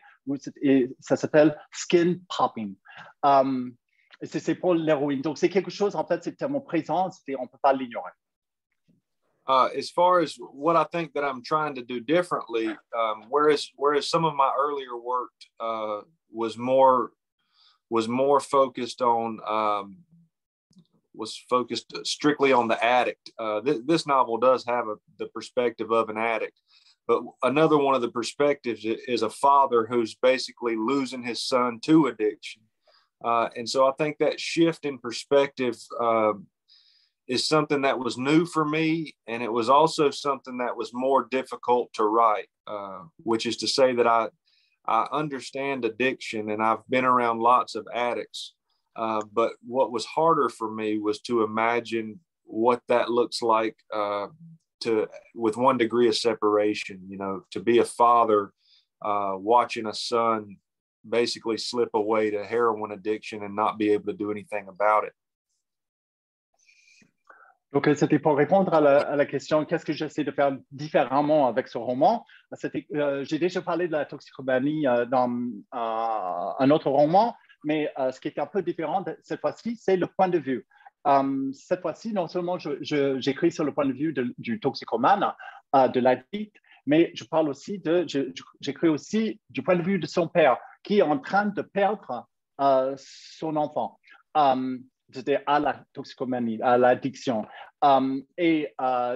et ça s'appelle skin popping. Um, c'est pour l'héroïne. Donc, c'est quelque chose, en fait, c'est tellement présent, on ne peut pas l'ignorer. Uh, as far as what I think that I'm trying to do differently, um, whereas some of my earlier work uh, was more was more focused on um, was focused strictly on the addict. Uh, th- this novel does have a, the perspective of an addict, but another one of the perspectives is a father who's basically losing his son to addiction. Uh, and so I think that shift in perspective uh, is something that was new for me. And it was also something that was more difficult to write, uh, which is to say that I, I understand addiction and I've been around lots of addicts. Uh, but what was harder for me was to imagine what that looks like uh, to with one degree of separation. You know, to be a father uh, watching a son basically slip away to heroin addiction and not be able to do anything about it. Donc, euh, c'était pour répondre à la, à la question qu'est-ce que j'essaie de faire différemment avec ce roman. Euh, J'ai déjà parlé de la toxicomanie euh, dans euh, un autre roman, mais euh, ce qui est un peu différent cette fois-ci, c'est le point de vue. cette fois-ci, non seulement j'écris sur le point de vue du toxicomane, de l'addict, mais je parle aussi de, j'écris aussi du point de vue de son père qui est en train de perdre son enfant à la toxicomanie, à l'addiction. Et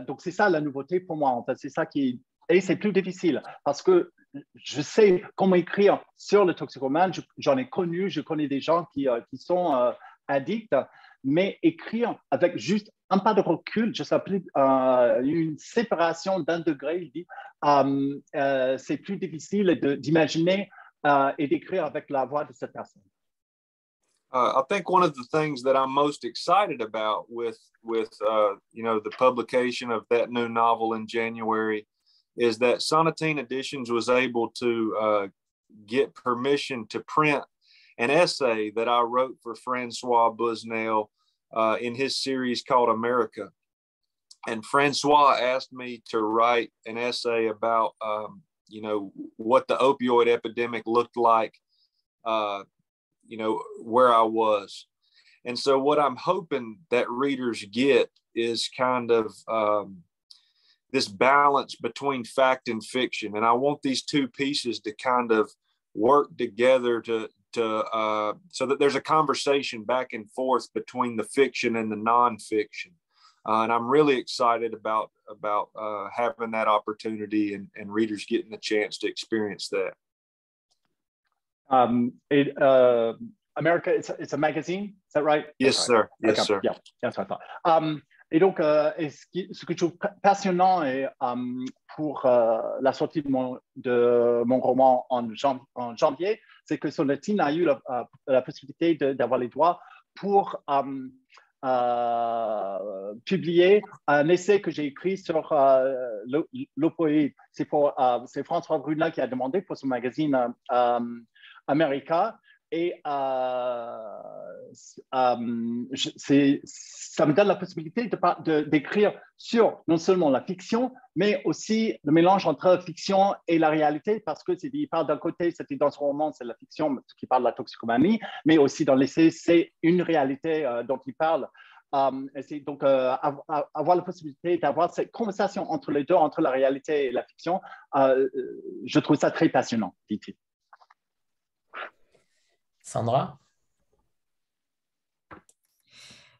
donc, c'est ça la nouveauté pour moi. C'est ça qui. Et c'est plus difficile parce que je sais comment écrire sur le toxicomane. J'en ai connu, je connais des gens qui, uh, qui sont uh, addicts, mais écrire avec juste un pas de recul, je s'appelle une séparation d'un degré, il dit, um, euh, c'est plus difficile d'imaginer et d'écrire avec la voix de cette personne. uh, I think one of the things that I'm most excited about with with uh, you know the publication of that new novel in January is that Sonatine Editions was able to uh, get permission to print an essay that I wrote for Francois Busnel uh, in his series called America. And Francois asked me to write an essay about, um, you know, what the opioid epidemic looked like, uh, you know, where I was. And so, what I'm hoping that readers get is kind of um, this balance between fact and fiction. And I want these two pieces to kind of work together to to uh, so that there's a conversation back and forth between the fiction and the nonfiction. Uh, and I'm really excited about about uh, having that opportunity and, and readers getting the chance to experience that. Um, it, uh, America, it's, it's a magazine, is that right? Yes, sir. Yes, okay. sir. Yeah, that's what I thought. Um, et donc, euh, ce, que je trouve passionnant et, um, pour euh, la sortie de mon, roman en, jan en janvier, c'est que Sonatine a eu la, possibilité d'avoir les droits pour euh, publier un essai que j'ai écrit sur euh, l'opioïde. C'est euh, François Brunel qui a demandé pour son magazine euh, America. Et euh, euh, ça me donne la possibilité d'écrire de, sur non seulement la fiction, mais aussi le mélange entre fiction et la réalité, parce que il parle d'un côté, c'était dans son roman, c'est la fiction qui parle de la toxicomanie, mais aussi dans l'essai, c'est une réalité euh, dont il parle. Donc avoir la possibilité d'avoir cette conversation entre les deux, entre la réalité et la fiction, je trouve ça très passionnant, dit-il. Sandra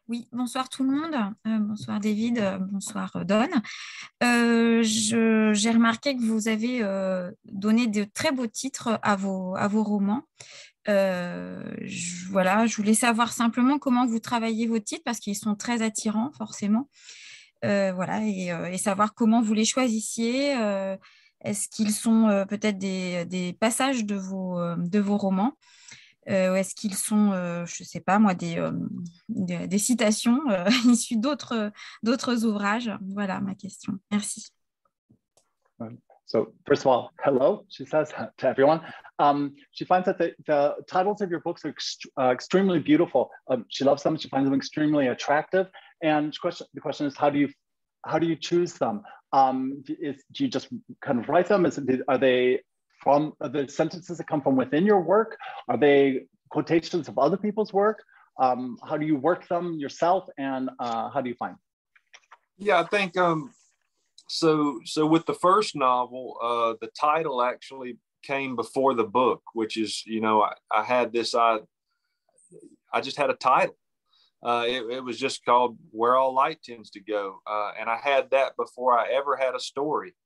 Oui, bonsoir tout le monde. Euh, bonsoir David, euh, bonsoir euh, Don. J'ai remarqué que vous avez donné de très beaux titres à vos, romans. Voilà, je voulais savoir simplement comment vous travaillez vos titres parce qu'ils sont très attirants forcément. voilà, et, savoir comment vous les choisissiez. Est-ce qu'ils sont peut-être des, passages de vos romans? Euh, est-ce qu'ils sont, euh, je ne sais pas moi, des, euh, citations euh, issues d'autres ouvrages Voilà ma question. Merci. So first of all, hello, she says to everyone. Um, she finds that the, titles of your books are uh, extremely beautiful. Um, she loves them. She finds them extremely attractive. And question, the question is, how do you how do you choose them? Um, is, do you just kind of write them? Is, are they from the sentences that come from within your work? Are they quotations of other people's work? Um, how do you work them yourself, and uh, how do you find? Yeah, I think um, so. So with the first novel, uh, the title actually came before the book, which is you know I, I had this I I just had a title. Uh, it, it, was just called Where All Light Tends to Go, uh, and I had that before I ever had a story.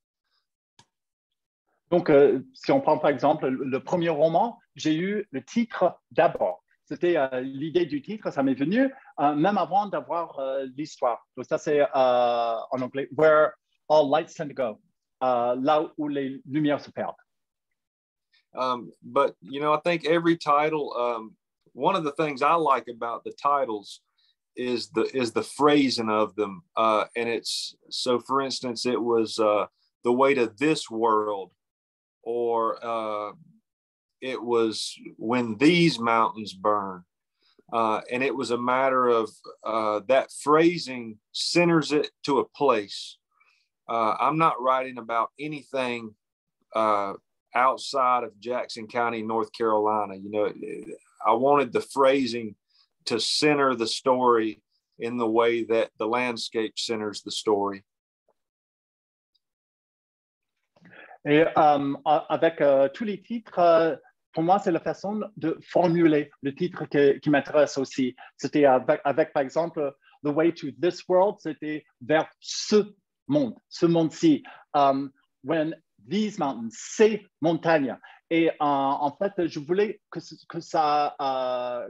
Donc, euh, si on prend par exemple le premier roman, j'ai eu le titre d'abord. C'était euh, l'idée du titre, ça m'est venu euh, même avant d'avoir l'histoire. Donc, ça, c'est en anglais, Where All Lights Tend to Go, là où les lumières se perdent. Um, but, you know, I think every title, um, one of the things I like about the titles is the is the phrasing of them. Uh, and it's so, for instance, it was uh, the way to this world or uh, it was when these mountains burn. Uh, and it was a matter of uh, that phrasing centers it to a place. Uh, I'm not writing about anything uh, outside of Jackson County, North Carolina. You know, I wanted the phrasing to center the story in the way that the landscape centers the story. Et euh, avec euh, tous les titres, euh, pour moi, c'est la façon de formuler le titre qui m'intéresse aussi. C'était avec, par exemple, The Way to This World, c'était vers ce monde, ce monde-ci. Um, when these mountains, ces montagnes. Et en fait, je voulais que, ça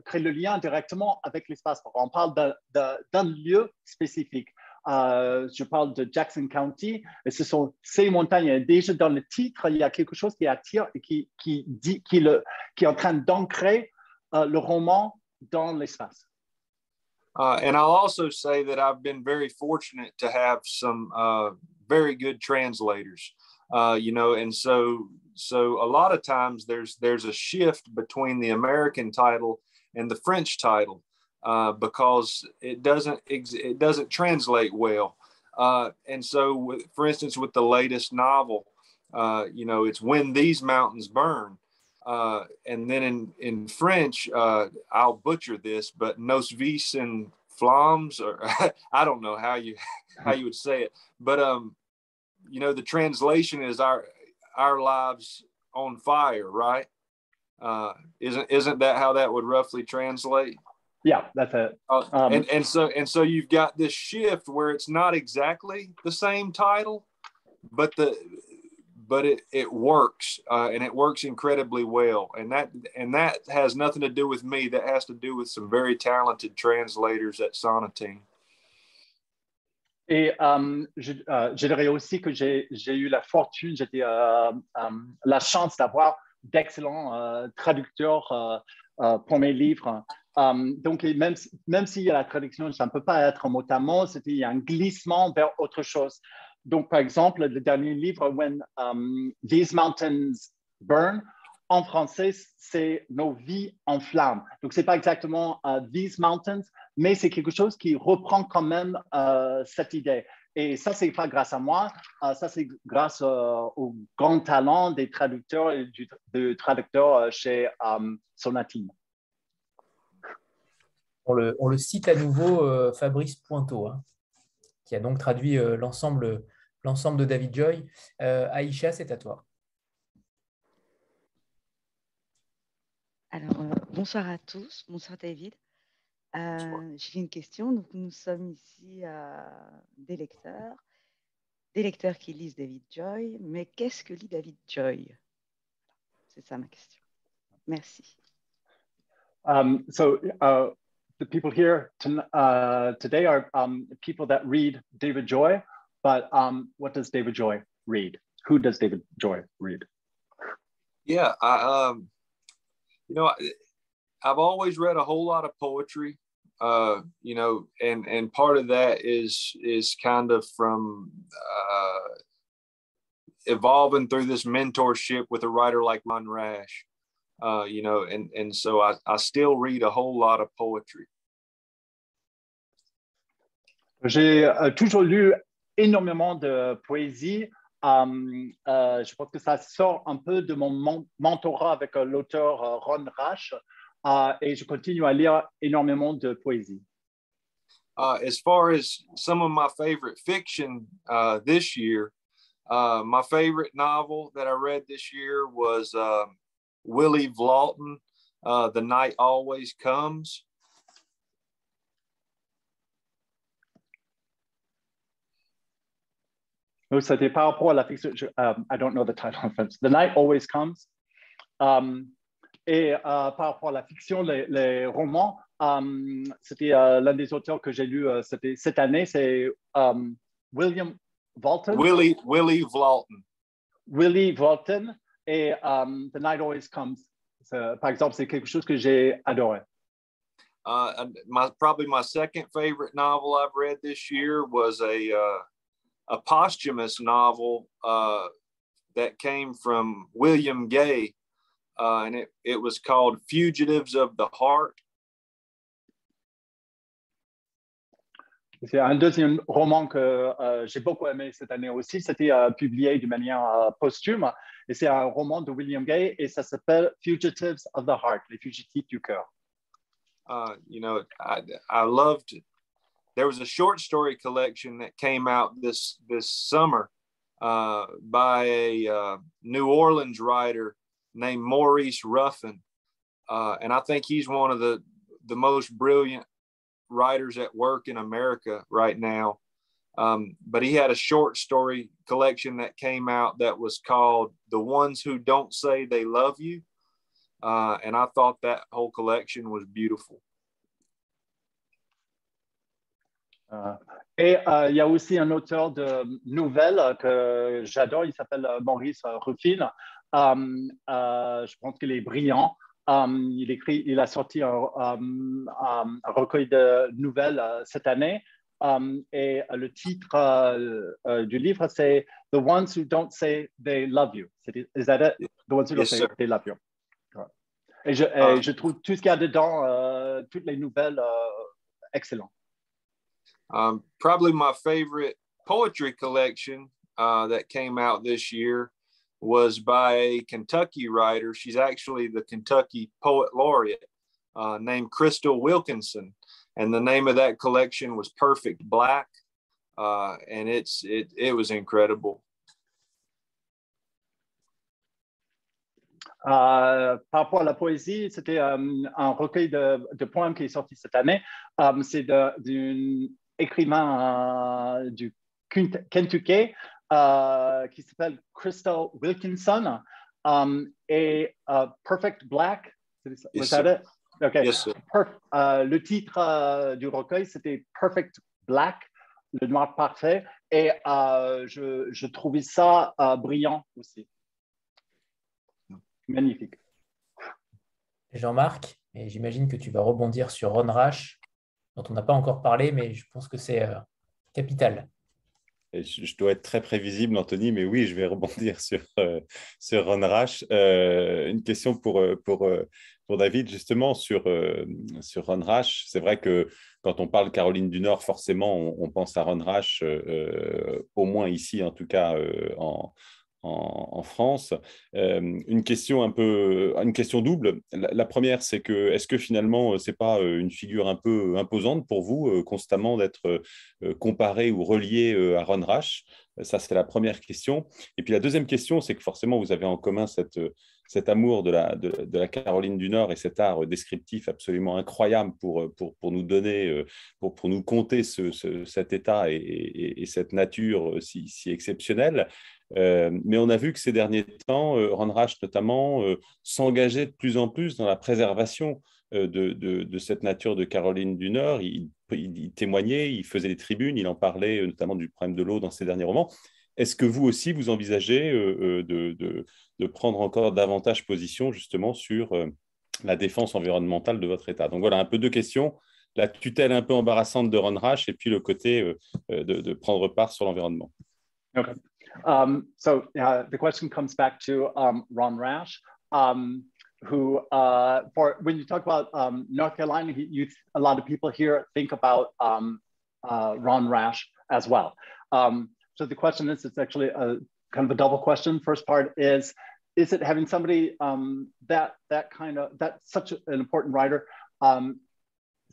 crée le lien directement avec l'espace. On parle d'un lieu spécifique. Euh, je parle de Jackson County, et ce sont ces montagnes. Déjà dans le titre, il y a quelque chose qui attire et qui, qui, dit, qui, le, qui est en train d'ancrer uh, le roman dans l'espace. Uh, and I'll also say that I've been very fortunate to have some uh, very good translators. uh, you know, and so so a lot of times there's there's a shift between the American title and the French title uh, because it doesn't it doesn't translate well. Uh, and so, with, for instance, with the latest novel, uh, you know, it's when these mountains burn. Uh, and then in, in French, uh, I'll butcher this, but nos vis and flams, or I don't know how you how you would say it, but um, you know, the translation is our our lives on fire, right? Uh, isn't isn't that how that would roughly translate? Yeah, that's it. Uh, um, and and so and so you've got this shift where it's not exactly the same title, but the but it it works uh, and it works incredibly well and that and that has nothing to do with me that has to do with some very talented translators at Sonatine. Et euh, je, euh, je, dirais aussi que j'ai eu la fortune, j'ai euh, euh, la chance d'avoir d'excellents euh, traducteurs euh, pour mes livres. Donc, même, même si la traduction, ça ne peut pas être mot à mot, c'était un glissement vers autre chose. Donc, par exemple, le dernier livre, When um, These Mountains Burn, en français, c'est Nos vies en flammes. Donc, ce n'est pas exactement uh, These Mountains, mais c'est quelque chose qui reprend quand même uh, cette idée. Et ça, c'est pas grâce à moi, ça, c'est grâce au grand talent des traducteurs et du, traducteurs chez um, Sonatine. On le, on le, cite à nouveau, euh, Fabrice Pointeau, hein, qui a donc traduit euh, l'ensemble l'ensemble de David Joy. Euh, Aïcha, c'est à toi. Alors, euh, bonsoir à tous. Bonsoir David. Euh, J'ai une question. Donc, nous sommes ici des lecteurs, des lecteurs qui lisent David Joy. Mais qu'est-ce que lit David Joy? C'est ça ma question. Merci. Um, so, uh, the people here to, uh, today are um, people that read David Joy. But um, what does David Joy read? Who does David Joy read? Yeah, I um, you know, I've always read a whole lot of poetry. Uh, you know, and and part of that is is kind of from uh, evolving through this mentorship with a writer like Ron Rash. Uh, you know, and and so I, I still read a whole lot of poetry. J'ai euh, toujours lu énormément de poésie. Euh, euh, je pense que ça sort un peu de mon mentorat avec euh, l'auteur euh, Ron Rash uh, et je continue à lire énormément de poésie. Uh, as far as some of my favorite fiction uh, this year, uh, my favorite novel that I read this year was uh, Willie Vlaughton, uh, The Night Always Comes. c'était par rapport à la fiction. Je, um, I don't know the title in French. The Night Always Comes. Um, et uh, par rapport à la fiction, les, les romans, um, c'était uh, l'un des auteurs que j'ai lu uh, cette année, c'est um, William Walton. Willie, Willie Walton. Willie Walton et um, The Night Always Comes. Par exemple, c'est quelque chose que j'ai adoré. Uh, my, probably my second favorite novel I've read this year was a uh, a posthumous novel uh, that came from William Gay, uh, and it, it was called Fugitives of the Heart. C'est un deuxième roman que euh, j'ai beaucoup aimé cette année aussi. C'était euh, publié d'une manière euh, posthume. Et c'est un roman de William Gay et ça s'appelle Fugitives of the Heart, les fugitifs du cœur. Uh, you know, I, I loved there was a short story collection that came out this this summer uh, by a uh, New Orleans writer named Maurice Ruffin, uh, and I think he's one of the the most brilliant writers at work in America right now. Um, but he had a short story collection that came out that was called "The Ones Who Don't Say They Love You," uh, and I thought that whole collection was beautiful. Euh, et euh, il y a aussi un auteur de nouvelles que j'adore, il s'appelle euh, Maurice Ruffin. je pense qu'il est brillant. il, écrit, il a sorti un, recueil de nouvelles cette année Um, et le titre uh, du livre, c'est The Ones Who Don't Say They Love You. Is that it? The Ones Who Don't Say They Love You. Et je, et uh, je trouve tout ce qu'il y a dedans, uh, toutes les nouvelles, excellent. Um, probably my favorite poetry collection uh, that came out this year was by a Kentucky writer. She's actually the Kentucky Poet Laureate uh, named Crystal Wilkinson. And the name of that collection was Perfect Black. Uh, and it's it, it was incredible. Euh, par rapport à la poésie, c'était euh, un recueil de, de, poèmes qui est sorti cette année. Um, c'est d'un écrivain euh, du Kentucky uh, qui s'appelle Crystal Wilkinson um, et Perfect Black. Yes, that it? Okay. Yes, uh, le titre euh, du recueil, c'était Perfect Black, le noir parfait. Et euh, je, je, trouvais ça brillant aussi. Magnifique. Jean-Marc, et j'imagine que tu vas rebondir sur Ron Rash, dont on n'a pas encore parlé, mais je pense que c'est capital je dois être très prévisible, Anthony, mais oui, je vais rebondir sur, euh, sur Ron Rash. Euh, une question pour, euh, pour, pour David, justement, sur, sur Ron Rash. C'est vrai que quand on parle Caroline du Nord, forcément, on, on pense à Ron Rash, au moins ici, en tout cas, en, en, France. Euh, une question un peu, une question double. La, première, c'est que est-ce que finalement, euh, c'est pas euh, une figure un peu imposante pour vous, constamment d'être comparé ou relié à Ron Rash? Ça, c'est la première question. Et puis la deuxième question, c'est que forcément, vous avez en commun cette cet amour de la, de, la, Caroline du Nord et cet art descriptif absolument incroyable pour, pour, pour nous donner, pour, pour nous conter ce, cet état et, et, cette nature si exceptionnelle. Euh, mais on a vu que ces derniers temps, euh, Ron Rash notamment euh, s'engageait de plus en plus dans la préservation de, cette nature de Caroline du Nord. Il, témoignait, il faisait des tribunes, il en parlait notamment du problème de l'eau dans ses derniers romans. Est-ce que vous aussi, vous envisagez de, prendre encore davantage position justement sur la défense environnementale de votre État? Donc voilà, un peu deux questions. La tutelle un peu embarrassante de Ron Rash et puis le côté de, prendre part sur l'environnement. Um, so uh, the question comes back to um, Ron Rash, um, who, uh, for when you talk about um, North Carolina, you, a lot of people here think about um, uh, Ron Rash as well. Um, so the question is, it's actually a kind of a double question. First part is, is it having somebody that that kind of that such an important writer, so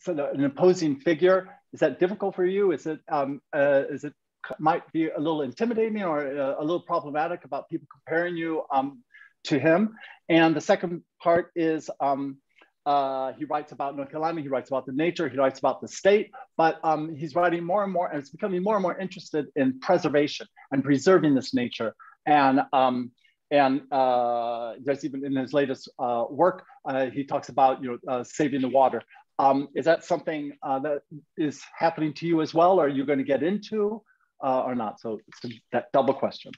an imposing figure? Is that difficult for you? Is it uh, is it might be a little intimidating or a, a little problematic about people comparing you um, to him. And the second part is um, uh, he writes about North Carolina, he writes about the nature, he writes about the state, but um, he's writing more and more, and it's becoming more and more interested in preservation and preserving this nature. And um, and uh, there's even in his latest uh, work, uh, he talks about you know uh, saving the water. Um, is that something uh, that is happening to you as well? Or are you going to get into? Uh, or not? So it's that double question.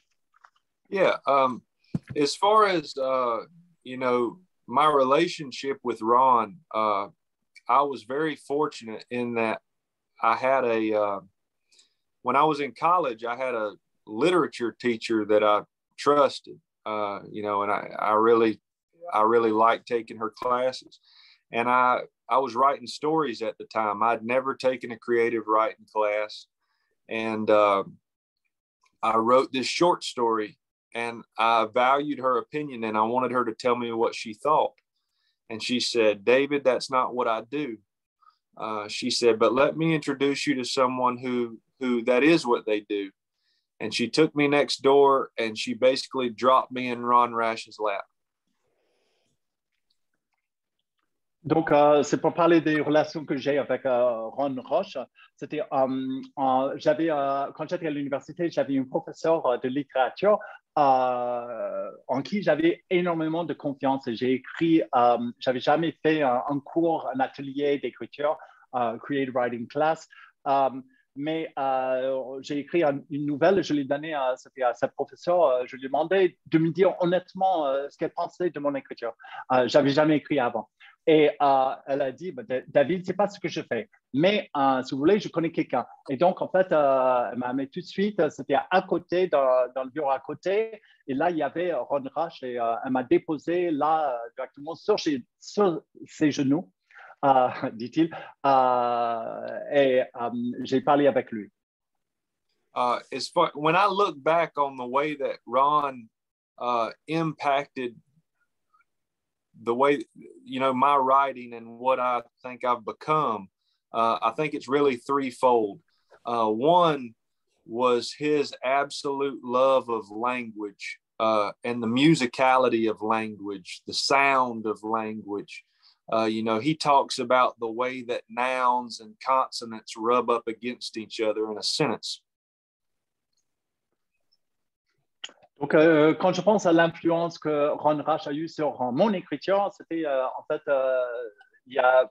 Yeah. Um, as far as, uh, you know, my relationship with Ron, uh, I was very fortunate in that I had a, uh, when I was in college, I had a literature teacher that I trusted, uh, you know, and I, I really, I really liked taking her classes. And I, I was writing stories at the time. I'd never taken a creative writing class and uh, I wrote this short story and I valued her opinion and I wanted her to tell me what she thought. And she said, David, that's not what I do. Uh, she said, but let me introduce you to someone who who that is what they do. And she took me next door and she basically dropped me in Ron Rash's lap. Donc, euh, c'est pour parler des relations que j'ai avec euh, Ron Roche. C'était, euh, j'avais, quand j'étais à l'université, j'avais une professeure de littérature en qui j'avais énormément de confiance. J'ai écrit, j'avais jamais fait un, cours, un atelier d'écriture, creative writing class. mais j'ai écrit une nouvelle, je l'ai donnée à, à cette professeure. je lui ai demandé de me dire honnêtement ce qu'elle pensait de mon écriture. j'avais jamais écrit avant. Et elle a dit, bah, David, c'est pas ce que je fais. Mais si vous voulez, je connais quelqu'un. Et donc, en fait, elle m'a mis tout de suite, c'était à côté, dans, le bureau à côté. Et là, il y avait Ron Rush et elle m'a déposé là, directement sur, ses genoux. dit-il, et j'ai parlé avec lui. uh, as far when I look back on the way that Ron uh, impacted the way you know my writing and what I think I've become, uh, I think it's really threefold. Uh, one was his absolute love of language uh, and the musicality of language, the sound of language. Uh, you know, he talks about the way that nouns and consonants rub up against each other in a sentence. Donc, euh, quand je pense à l'influence que Ron Rash a eue sur mon écriture, c'était euh, en fait, euh, il y a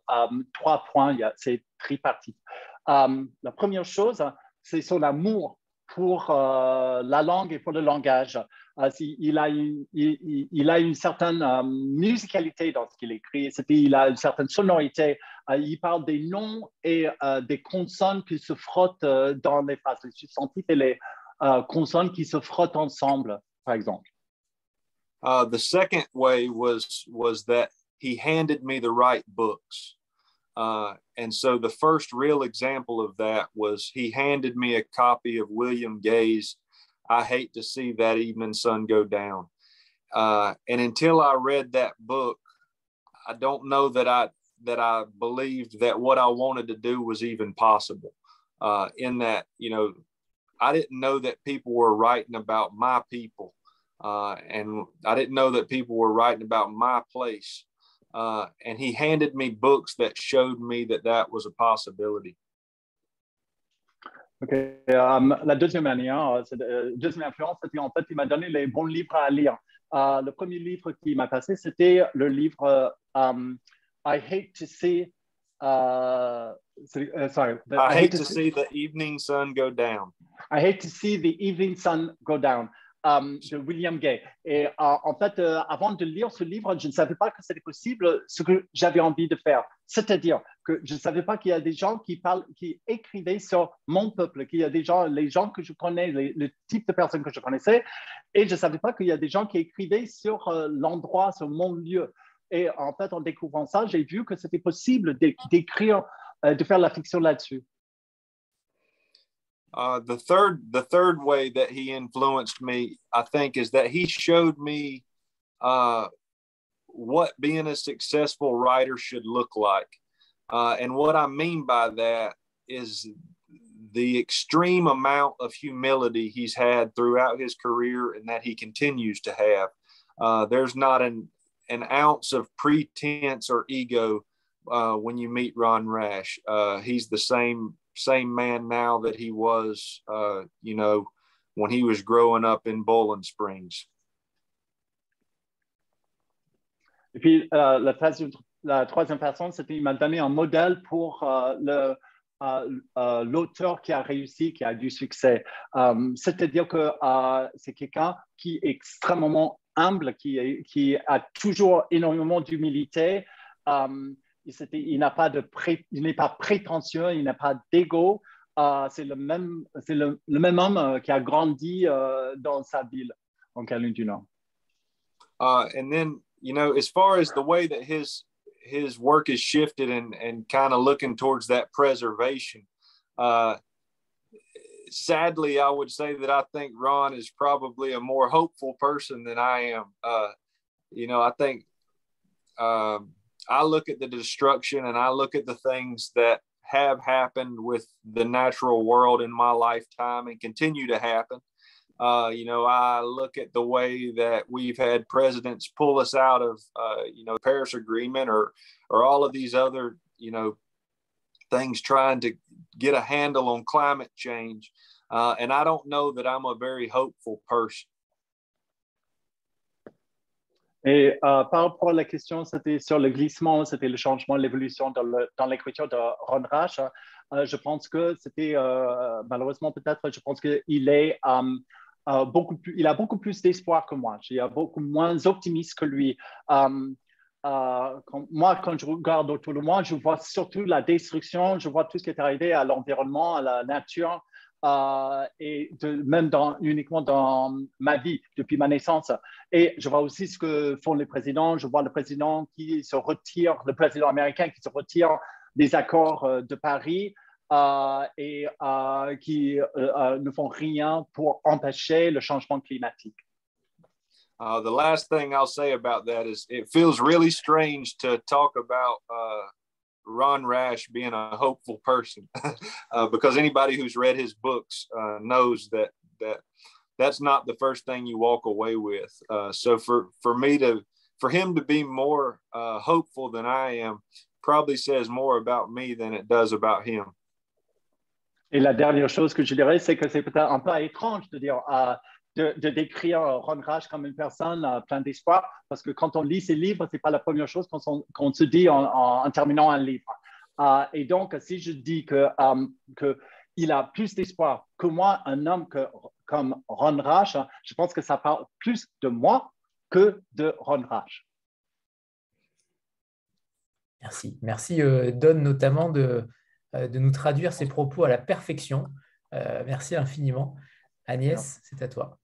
trois points, c'est tripartite. la première chose, c'est son amour pour la langue et pour le langage. il, a une, il, a une certaine musicalité dans ce qu'il écrit, il a une certaine sonorité. il parle des noms et des consonnes qui se frottent dans les phrases, les substantifs et les, uh, consonnes qui se frottent ensemble, par exemple. Uh, the second way was was that he handed me the right books. Uh, and so the first real example of that was he handed me a copy of William Gay's I Hate to See That Evening Sun Go Down. Uh, and until I read that book, I don't know that I that I believed that what I wanted to do was even possible. Uh, in that, you know, I didn't know that people were writing about my people. Uh, and I didn't know that people were writing about my place. Uh, and he handed me books that showed me that that was a possibility. Ok, um, la deuxième manière, euh, deuxième influence, c'était en fait, il m'a donné les bons livres à lire. Uh, le premier livre qu'il m'a passé, c'était le livre um, I Hate to See uh, uh, sorry. I, I, hate, hate to, to see, see the evening sun go down. I hate to see the evening sun go down. Um, de William Gay. Et uh, en fait, euh, avant de lire ce livre, je ne savais pas que c'était possible ce que j'avais envie de faire. C'est-à-dire que je ne savais pas qu'il y a des gens qui parlent, qui écrivaient sur mon peuple, qu'il y a des gens, les gens que je connais, les, le type de personnes que je connaissais, et je ne savais pas qu'il y a des gens qui écrivaient sur uh, l'endroit, sur mon lieu. Et en fait, en découvrant ça, j'ai vu que c'était possible d'écrire, de faire la fiction là-dessus. Uh, the third the third way that he influenced me i think is that he showed me uh, what being a successful writer should look like uh, and what i mean by that is the extreme amount of humility he's had throughout his career and that he continues to have uh, there's not an an ounce of pretense or ego uh, when you meet ron rash uh, he's the same same man now that he was, uh, you know, when he was growing up in Bowling Springs. Et puis, euh, la, troisième, la, troisième personne, c'était il m'a donné un modèle pour euh, euh, l'auteur qui a réussi, qui a du succès. Euh, c'est-à-dire que c'est quelqu'un qui est extrêmement humble, qui, qui a toujours énormément d'humilité il, n'a pas de pré, il n'est pas prétentieux, il n'a pas d'ego. Uh, c'est le même, c'est le, le, même homme uh, qui a grandi uh, dans sa ville, en Caroline du Nord. Uh, and then, you know, as far as the way that his his work is shifted and and kind of looking towards that preservation, uh, sadly, I would say that I think Ron is probably a more hopeful person than I am. Uh, you know, I think. Um, I look at the destruction and I look at the things that have happened with the natural world in my lifetime and continue to happen. Uh, you know, I look at the way that we've had presidents pull us out of, uh, you know, the Paris Agreement or, or all of these other, you know, things trying to get a handle on climate change. Uh, and I don't know that I'm a very hopeful person. Et euh, par rapport à la question, c'était sur le glissement, c'était le changement, l'évolution dans l'écriture de Ron Rash. Euh, je pense que c'était, euh, malheureusement peut-être, je pense qu'il est beaucoup plus, il a beaucoup plus d'espoir que moi. Je suis beaucoup moins optimiste que lui. moi, quand je regarde autour de moi, je vois surtout la destruction, je vois tout ce qui est arrivé à l'environnement, à la nature, euh, et même dans, uniquement dans ma vie depuis ma naissance. Et je vois aussi ce que font les présidents. Je vois le président qui se retire, le président américain qui se retire des accords euh, de Paris. Euh, et qui ne font rien pour empêcher le changement climatique. Uh, the last thing I'll say about that is it feels really strange to talk about uh, Ron Rash being a hopeful person uh, because anybody who's read his books uh, knows that that that's not the first thing you walk away with. Uh, so for for me to for him to be more uh, hopeful than I am probably says more about me than it does about him. Et la dernière chose que je dirais, c'est que c'est peut-être un peu étrange de dire de, décrire Ron Rash comme une personne euh, pleine d'espoir, parce que quand on lit ses livres, ce n'est pas la première chose qu'on se dit en, terminant un livre. Euh, et donc, si je dis qu'il euh, que il a plus d'espoir que moi, un homme que, comme Ron Rash, je pense que ça parle plus de moi que de Ron Rash. Merci. Merci, Don, notamment de, de nous traduire ces propos à la perfection. merci infiniment. Agnès, c'est à toi.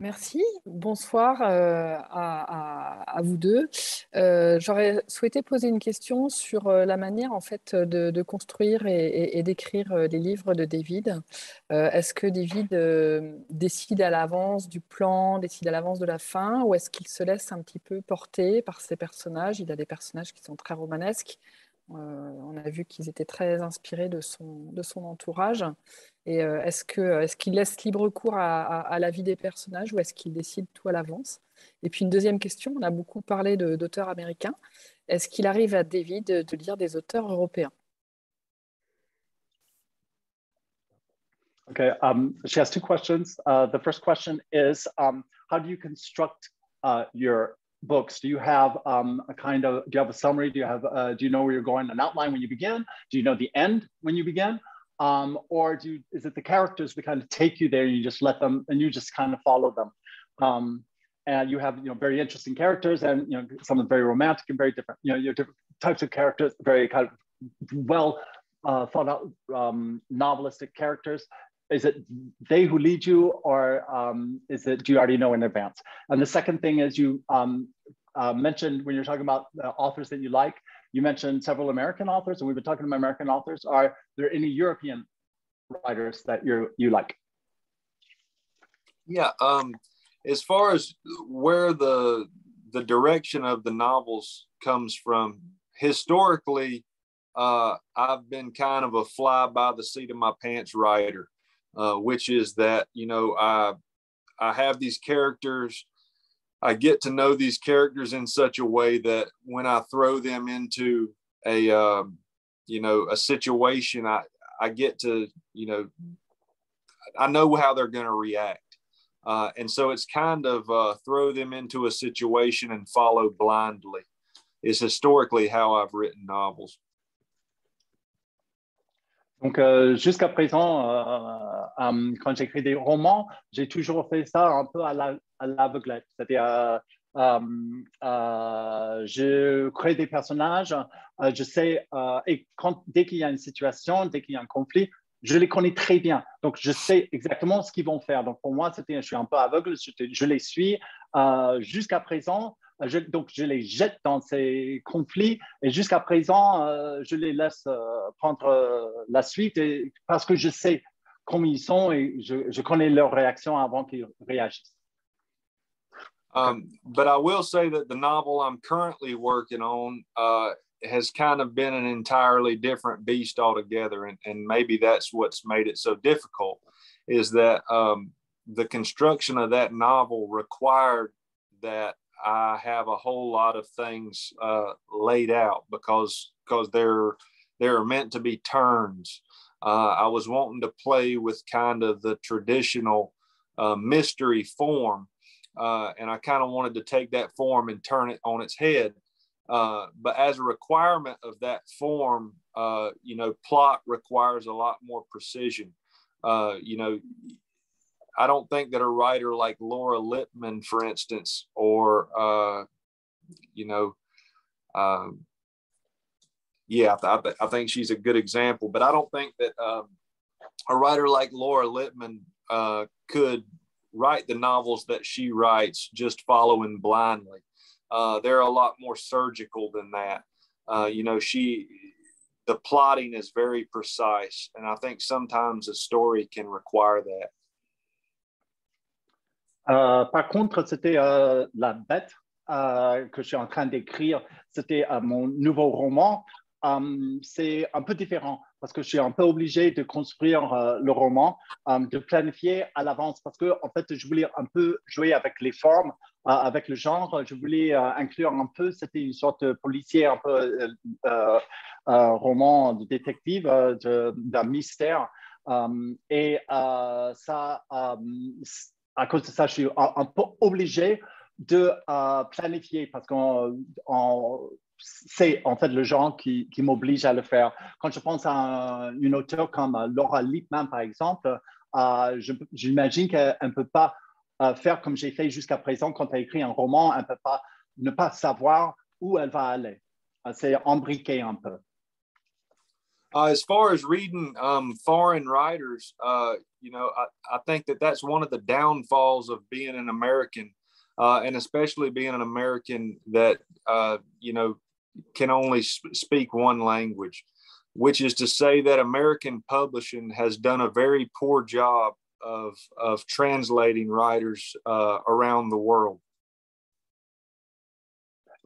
Merci. Bonsoir euh, à, vous deux. Euh, j'aurais souhaité poser une question sur euh, la manière en fait de, construire et, d'écrire les livres de David. est-ce que David décide à l'avance du plan, décide à l'avance de la fin, ou est-ce qu'il se laisse un petit peu porter par ses personnages? Il a des personnages qui sont très romanesques. On a vu qu'ils étaient très inspirés de son, de son entourage. Et euh, est-ce qu'il est laisse libre cours à, la vie des personnages ou est-ce qu'il décide tout à l'avance? Et puis une deuxième question, on a beaucoup parlé d'auteurs américains. Est-ce qu'il arrive à David de, lire des auteurs européens? Okay, um, she has two questions. Uh, the first question is um, How do you construct uh, your books? Do you have um, a kind of, do you have a summary? Do you have, uh, do you know where you're going, an outline when you begin? Do you know the end when you begin? um, or do you, is it the characters that kind of take you there and you just let them and you just kind of follow them um, and you have you know very interesting characters and you know some of them very romantic and very different you know your different types of characters very kind of well uh, thought out um, novelistic characters is it they who lead you or um, is it do you already know in advance and the second thing is you um, uh, mentioned when you're talking about authors that you like you mentioned several American authors, and we've been talking about American authors. Are there any European writers that you you like? Yeah, um, as far as where the the direction of the novels comes from, historically, uh, I've been kind of a fly by the seat of my pants writer, uh, which is that you know I I have these characters I get to know these characters in such a way that when I throw them into a um, you know a situation, I I get to you know I know how they're going to react, uh, and so it's kind of uh, throw them into a situation and follow blindly. Is historically how I've written novels. Donc, euh, jusqu'à présent, euh, euh, quand j'écris des romans, j'ai toujours fait ça un peu à l'aveuglette. C'est-à-dire, je crée des personnages, je sais, et dès qu'il y a une situation, dès qu'il y a un conflit, je les connais très bien. Donc, je sais exactement ce qu'ils vont faire. Donc, pour moi, c'était, je suis un peu aveugle, je, les suis. jusqu'à présent, donc je les jette dans ces conflits et jusqu'à présent, euh, je les laisse euh, prendre euh, la suite parce que je sais comment ils sont et je, je connais leur réaction avant qu'ils réagissent. Um, but I will say that the novel I'm currently working on uh, has kind of been an entirely different beast altogether. And, and maybe that's what's made it so difficult is that um, the construction of that novel required that I have a whole lot of things uh, laid out because because they're they're meant to be turns. Uh, I was wanting to play with kind of the traditional uh, mystery form, uh, and I kind of wanted to take that form and turn it on its head. Uh, but as a requirement of that form, uh, you know, plot requires a lot more precision. you know, I don't think that a writer like Laura Lippman, for instance, or uh, you know, um, yeah, I, th- I, think she's a good example. But I don't think that um, a writer like Laura Lippman uh, could write the novels that she writes just following blindly. Uh, they're a lot more surgical than that. Uh, you know, she the plotting is very precise, and I think sometimes a story can require that. Euh, par contre, c'était euh, La Bête euh, que je suis en train d'écrire. C'était euh, mon nouveau roman. Um, c'est un peu différent parce que je suis un peu obligé de construire euh, le roman, um, de planifier à l'avance parce que en fait, je voulais un peu jouer avec les formes, euh, avec le genre. Je voulais euh, inclure un peu, c'était une sorte de policier, un peu roman de détective, d'un mystère. Et ça, à cause de ça, je suis un, peu obligé de planifier parce qu'on c'est en fait le genre qui, qui m'oblige à le faire. Quand je pense à une auteure comme Laura Lippman, par exemple, euh, j'imagine qu'elle ne peut pas euh, faire comme j'ai fait jusqu'à présent quand elle écrit un roman, elle ne peut pas ne pas savoir où elle va aller. Euh, c'est embriqué un peu. Uh, as far as reading um, foreign writers, uh, you know, I, I, think that that's one of the downfalls of being an American, uh, and especially being an American that, uh, you know, can only speak one language, which is to say that American publishing has done a very poor job of, of translating writers uh, around the world.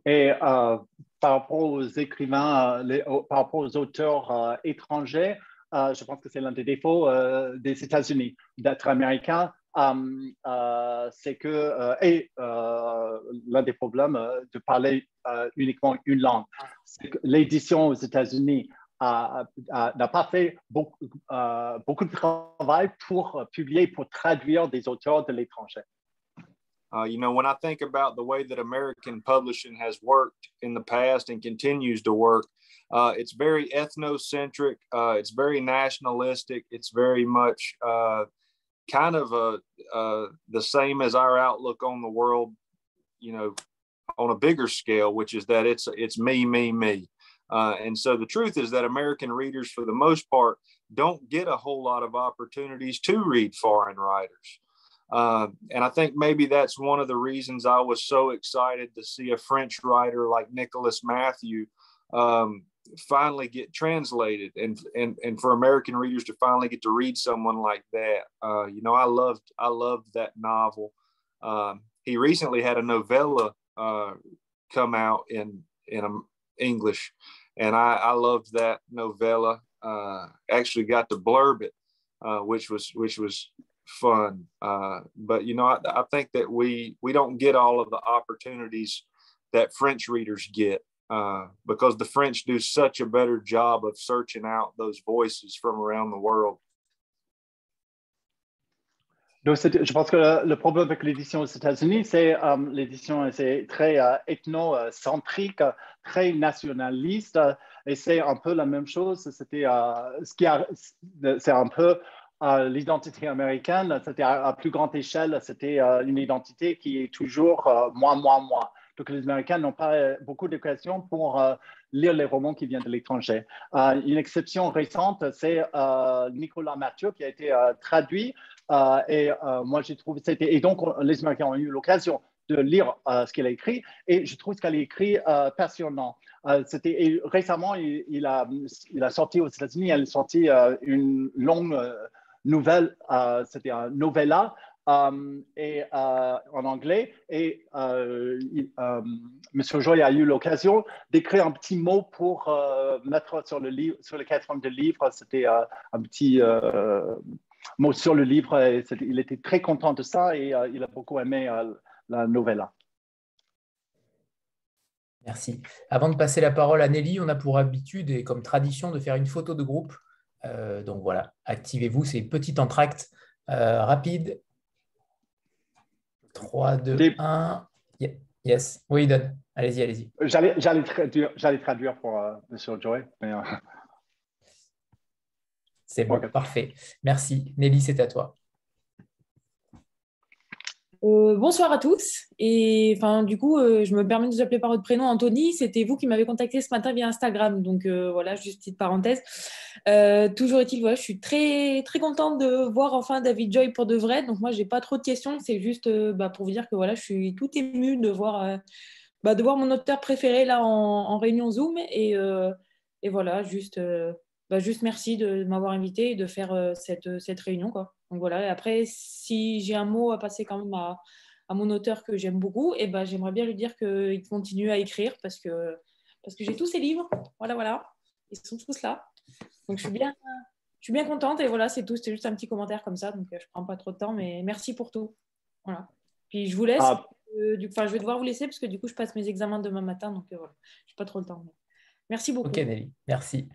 Et euh, par rapport aux écrivains, les, par rapport aux auteurs euh, étrangers, euh, je pense que c'est l'un des défauts euh, des États-Unis d'être américain uh, c'est que, uh, et uh, l'un des problèmes de parler uniquement une langue, l'édition aux États-Unis n'a pas fait beaucoup, beaucoup, de travail pour publier, pour traduire des auteurs de l'étranger. Uh, you know, when I think about the way that American publishing has worked in the past and continues to work, uh, it's very ethnocentric. Uh, it's very nationalistic. It's very much kind of a, uh, the same as our outlook on the world, you know, on a bigger scale, which is that it's it's me, me, me. Uh, and so the truth is that American readers, for the most part, don't get a whole lot of opportunities to read foreign writers. Uh, and I think maybe that's one of the reasons I was so excited to see a French writer like Nicholas Matthew um, finally get translated and, and and for American readers to finally get to read someone like that. Uh, you know, I loved I loved that novel. Um, he recently had a novella uh, come out in in um, English, and I, I loved that novella. Uh, actually, got to blurb it, uh, which was which was fun. Uh, but you know, I, I think that we we don't get all of the opportunities that French readers get uh, because the French do such a better job of searching out those voices from around the world. Je pense que le problème avec l'édition aux États-Unis, c'est euh, l'édition c'est très euh, ethnocentrique, très nationaliste, et c'est un peu la même chose. C'était euh, c'est un peu euh, l'identité américaine. C'était à, à, plus grande échelle. C'était une identité qui est toujours moi, moi, moi. Donc, les Américains n'ont pas euh, beaucoup d'occasions pour euh, lire les romans qui viennent de l'étranger. Euh, une exception récente, c'est Nicolas Mathieu qui a été traduit. et moi, j'ai trouvé c'était et donc les Américains ont eu l'occasion de lire ce qu'il a écrit et je trouve ce qu'il a écrit passionnant. c'était récemment, il, a, il a sorti aux États-Unis, il a sorti une longue nouvelle, c'était un novella Um, et, euh, en anglais. Et euh, M. Joy a eu l'occasion d'écrire un petit mot pour euh, mettre sur le, livre, sur le quatrième de livre. C'était un petit mot sur le livre. Il était très content de ça et il a beaucoup aimé la novella. Merci. Avant de passer la parole à Nelly, on a pour habitude et comme tradition de faire une photo de groupe. donc voilà, activez-vous ces petits entractes rapides 3, 2, 1. Yes. Oui, donne. Allez-y, allez-y. J'allais traduire, traduire pour euh, M. Joey. Euh, c'est bon, parfait. Merci. Nelly, c'est à toi. Euh, bonsoir à tous. Et enfin, du coup, euh, je me permets de vous appeler par votre prénom, Anthony. C'était vous qui m'avez contacté ce matin via Instagram. Donc euh, voilà, juste petite parenthèse. toujours est-il, je suis très très contente de voir enfin David Joy pour de vrai. Donc moi, j'ai pas trop de questions. C'est juste bah, pour vous dire que voilà, je suis tout émue de voir bah, de voir mon auteur préféré là en, réunion Zoom. Et voilà, juste bah, juste merci de m'avoir invité et de faire cette, cette réunion quoi. Donc voilà, et après, si j'ai un mot à passer quand même à, mon auteur que j'aime beaucoup, et eh ben, j'aimerais bien lui dire qu'il continue à écrire parce que, parce que j'ai tous ses livres. Voilà, voilà. Ils sont tous là. Donc je suis bien, je suis bien contente et voilà, c'est tout. C'était juste un petit commentaire comme ça. Donc je ne prends pas trop de temps, mais merci pour tout. Voilà. Puis je vous laisse. Ah. Euh, du, je vais devoir vous laisser parce que du coup, je passe mes examens demain matin. Donc euh, voilà, je n'ai pas trop le temps. Merci beaucoup. Ok, Nelly. Merci.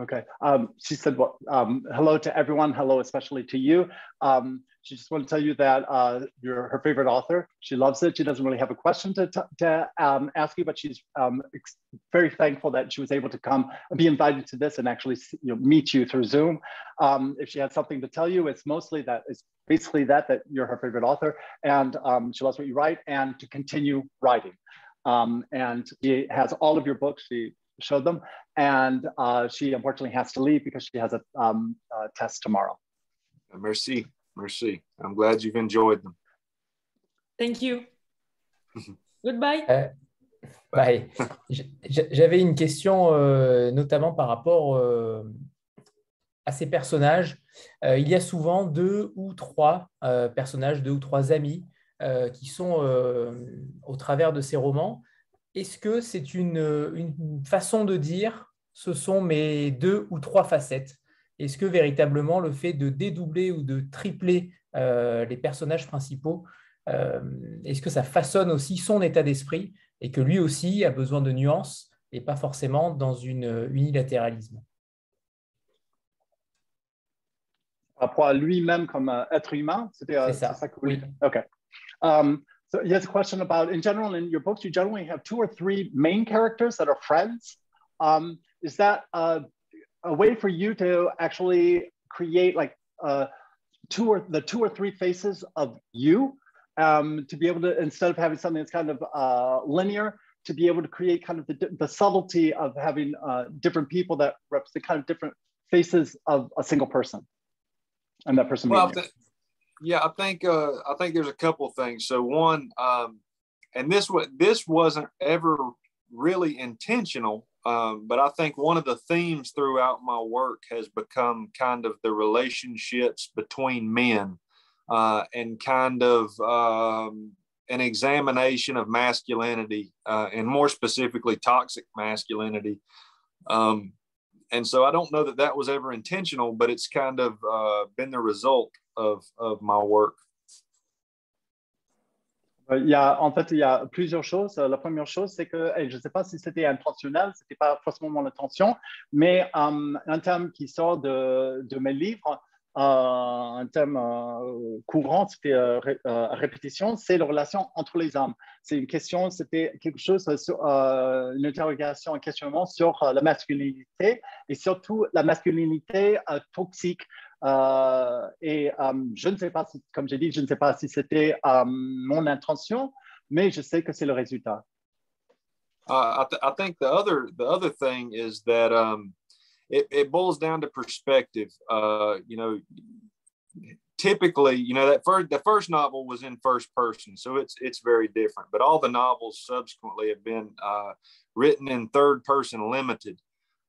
Okay. Um, she said, well, um, hello to everyone. Hello, especially to you. Um, she just wanted to tell you that uh, you're her favorite author. She loves it. She doesn't really have a question to, to um, ask you, but she's um, very thankful that she was able to come and be invited to this and actually you know, meet you through Zoom. Um, if she had something to tell you, it's mostly that it's basically that, that you're her favorite author and she loves what you write and to continue writing. and she has all of your books. She showed them. And uh, she unfortunately has to leave because she has a, um, a test tomorrow. Merci, merci. I'm glad you've enjoyed them. Thank you. Goodbye. Euh, bye. J'avais une question euh, notamment par rapport euh, à ces personnages. Euh, il y a souvent deux ou trois euh, personnages, deux ou trois amis euh, qui sont au travers de ces romans est-ce que c'est une, façon de dire ce sont mes deux ou trois facettes? Est-ce que véritablement le fait de dédoubler ou de tripler euh, les personnages principaux, euh, est-ce que ça façonne aussi son état d'esprit et que lui aussi a besoin de nuances et pas forcément dans une unilatéralisme? Par rapport à lui-même comme euh, être humain, c'était ça. ça que oui. OK. Um, So he has a question about, in general, in your books, you generally have two or three main characters that are friends. Um, is that a, a, way for you to actually create like uh, two or the two or three faces of you um, to be able to, instead of having something that's kind of uh, linear, to be able to create kind of the, the subtlety of having uh, different people that represent kind of different faces of a single person and that person well, yeah, I think uh, I think there's a couple things. So one, um, and this was this wasn't ever really intentional, um, but I think one of the themes throughout my work has become kind of the relationships between men, uh, and kind of um, an examination of masculinity, uh, and more specifically, toxic masculinity. Um, and so I don't know that that was ever intentional, but it's kind of uh, been the result of, of my work. Euh, il y a, en fait, il y a plusieurs choses. La première chose, c'est que je ne sais pas si c'était intentionnel, ce n'était pas forcément mon intention, mais um, un thème qui sort de, mes livres, euh, un thème euh, courant, c'était euh, répétition, c'est la relation entre les hommes. C'est une question, c'était quelque chose, une interrogation, un questionnement sur la masculinité et surtout la masculinité toxique. Et je ne sais pas, si, comme j'ai dit, je ne sais pas si c'était mon intention, mais je sais que c'est le résultat. Uh, I, th I, think the other the other thing is that um, it, it boils down to perspective. Uh, you know, typically, you know, that first the first novel was in first person, so it's it's very different. But all the novels subsequently have been uh, written in third person limited,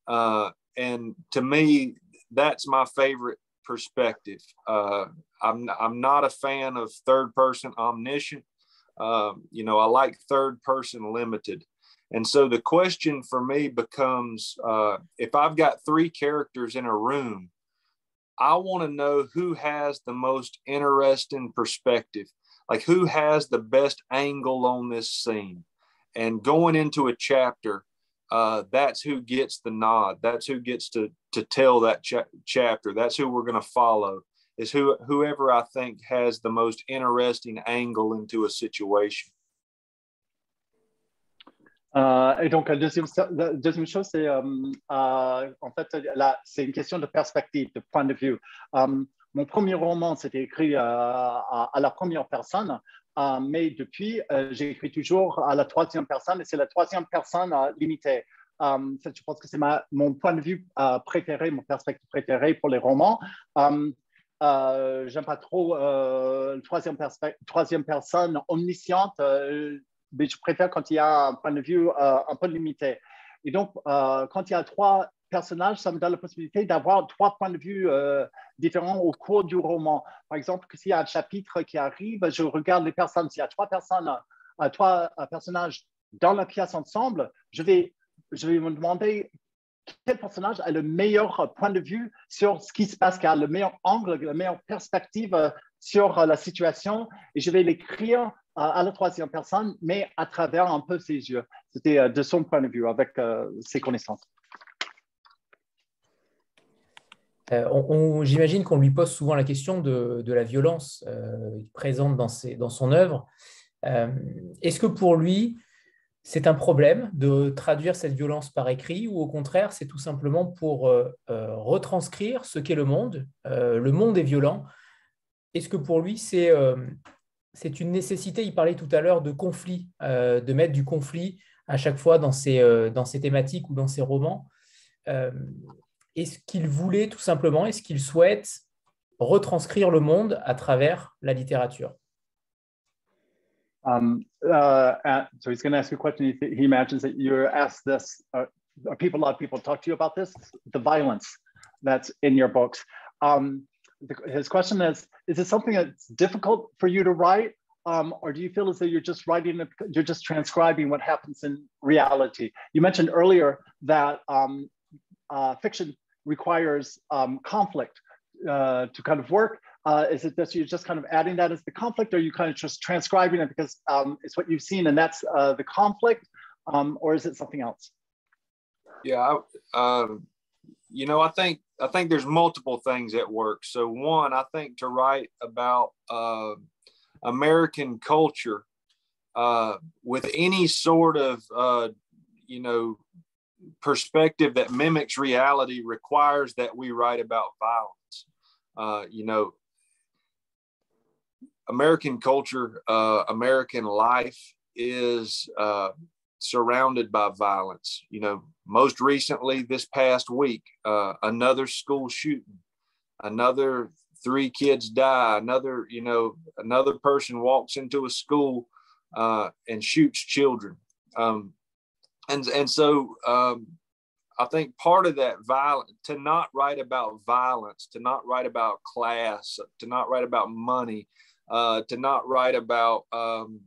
uh, and to me, that's my favorite perspective. Uh, I'm I'm not a fan of third person omniscient. Um, you know, I like third person limited. And so the question for me becomes uh, if I've got three characters in a room, I want to know who has the most interesting perspective, like who has the best angle on this scene. And going into a chapter, uh, that's who gets the nod. That's who gets to to tell that cha- chapter. That's who we're going to follow. Is who whoever I think has the most interesting angle into a situation. Euh, et donc, la deuxième, la deuxième chose, c'est euh, euh, en fait, là, c'est une question de perspective, de point de vue. Um, mon premier roman, c'était écrit à, la première personne, mais depuis, j'écris toujours à la troisième personne et c'est la troisième personne limitée. je pense que c'est mon point de vue préféré, mon perspective préférée pour les romans. Euh, j'aime pas trop euh, la troisième, troisième, personne omnisciente, euh, mais je préfère quand il y a un point de vue un peu limité. Et donc, quand il y a trois personnages, ça me donne la possibilité d'avoir trois points de vue différents au cours du roman. Par exemple, s'il y a un chapitre qui arrive, je regarde les personnes. S'il y a trois personnes, trois personnages dans la pièce ensemble, je vais, je vais me demander quel personnage a le meilleur point de vue sur ce qui se passe, qui a le meilleur angle, la meilleure perspective euh, sur euh, la situation. Et je vais l'écrire euh, à la troisième personne, mais à travers un peu ses yeux. C'était de son point de vue, avec ses connaissances. J'imagine qu'on lui pose souvent la question de, la violence présente dans, son œuvre. Est-ce que pour lui, c'est un problème de traduire cette violence par écrit ou au contraire, c'est tout simplement pour euh, euh, retranscrire ce qu'est le monde. Euh, le monde est violent? Est-ce que pour lui, c'est une nécessité? Il parlait tout à l'heure de conflit, de mettre du conflit à chaque fois dans ses thématiques ou dans ses romans. Est-ce qu'il voulait tout simplement, est-ce qu'il souhaite retranscrire le monde à travers la littérature Um, uh, so he's going to ask you a question. He, imagines that you're asked this. Uh, a lot of people talk to you about this, the violence that's in your books. Um, the, his question is: Is it something that's difficult for you to write, um, or do you feel as though you're just writing, you're just transcribing what happens in reality? You mentioned earlier that um, uh, fiction requires um, conflict uh, to kind of work. Uh, is it that you're just kind of adding that as the conflict, or are you kind of just transcribing it because um, it's what you've seen and that's uh, the conflict, um, or is it something else? Yeah, I, um, you know, I think I think there's multiple things at work. So one, I think to write about uh, American culture uh, with any sort of uh, you know perspective that mimics reality requires that we write about violence. Uh, you know, American culture, uh, American life is uh, surrounded by violence. You know, most recently this past week, uh, another school shooting, another three kids die, another, you know, another person walks into a school uh, and shoots children. Um, and, and so um, I think part of that violence, to not write about violence, to not write about class, to not write about money, uh, to not write about um,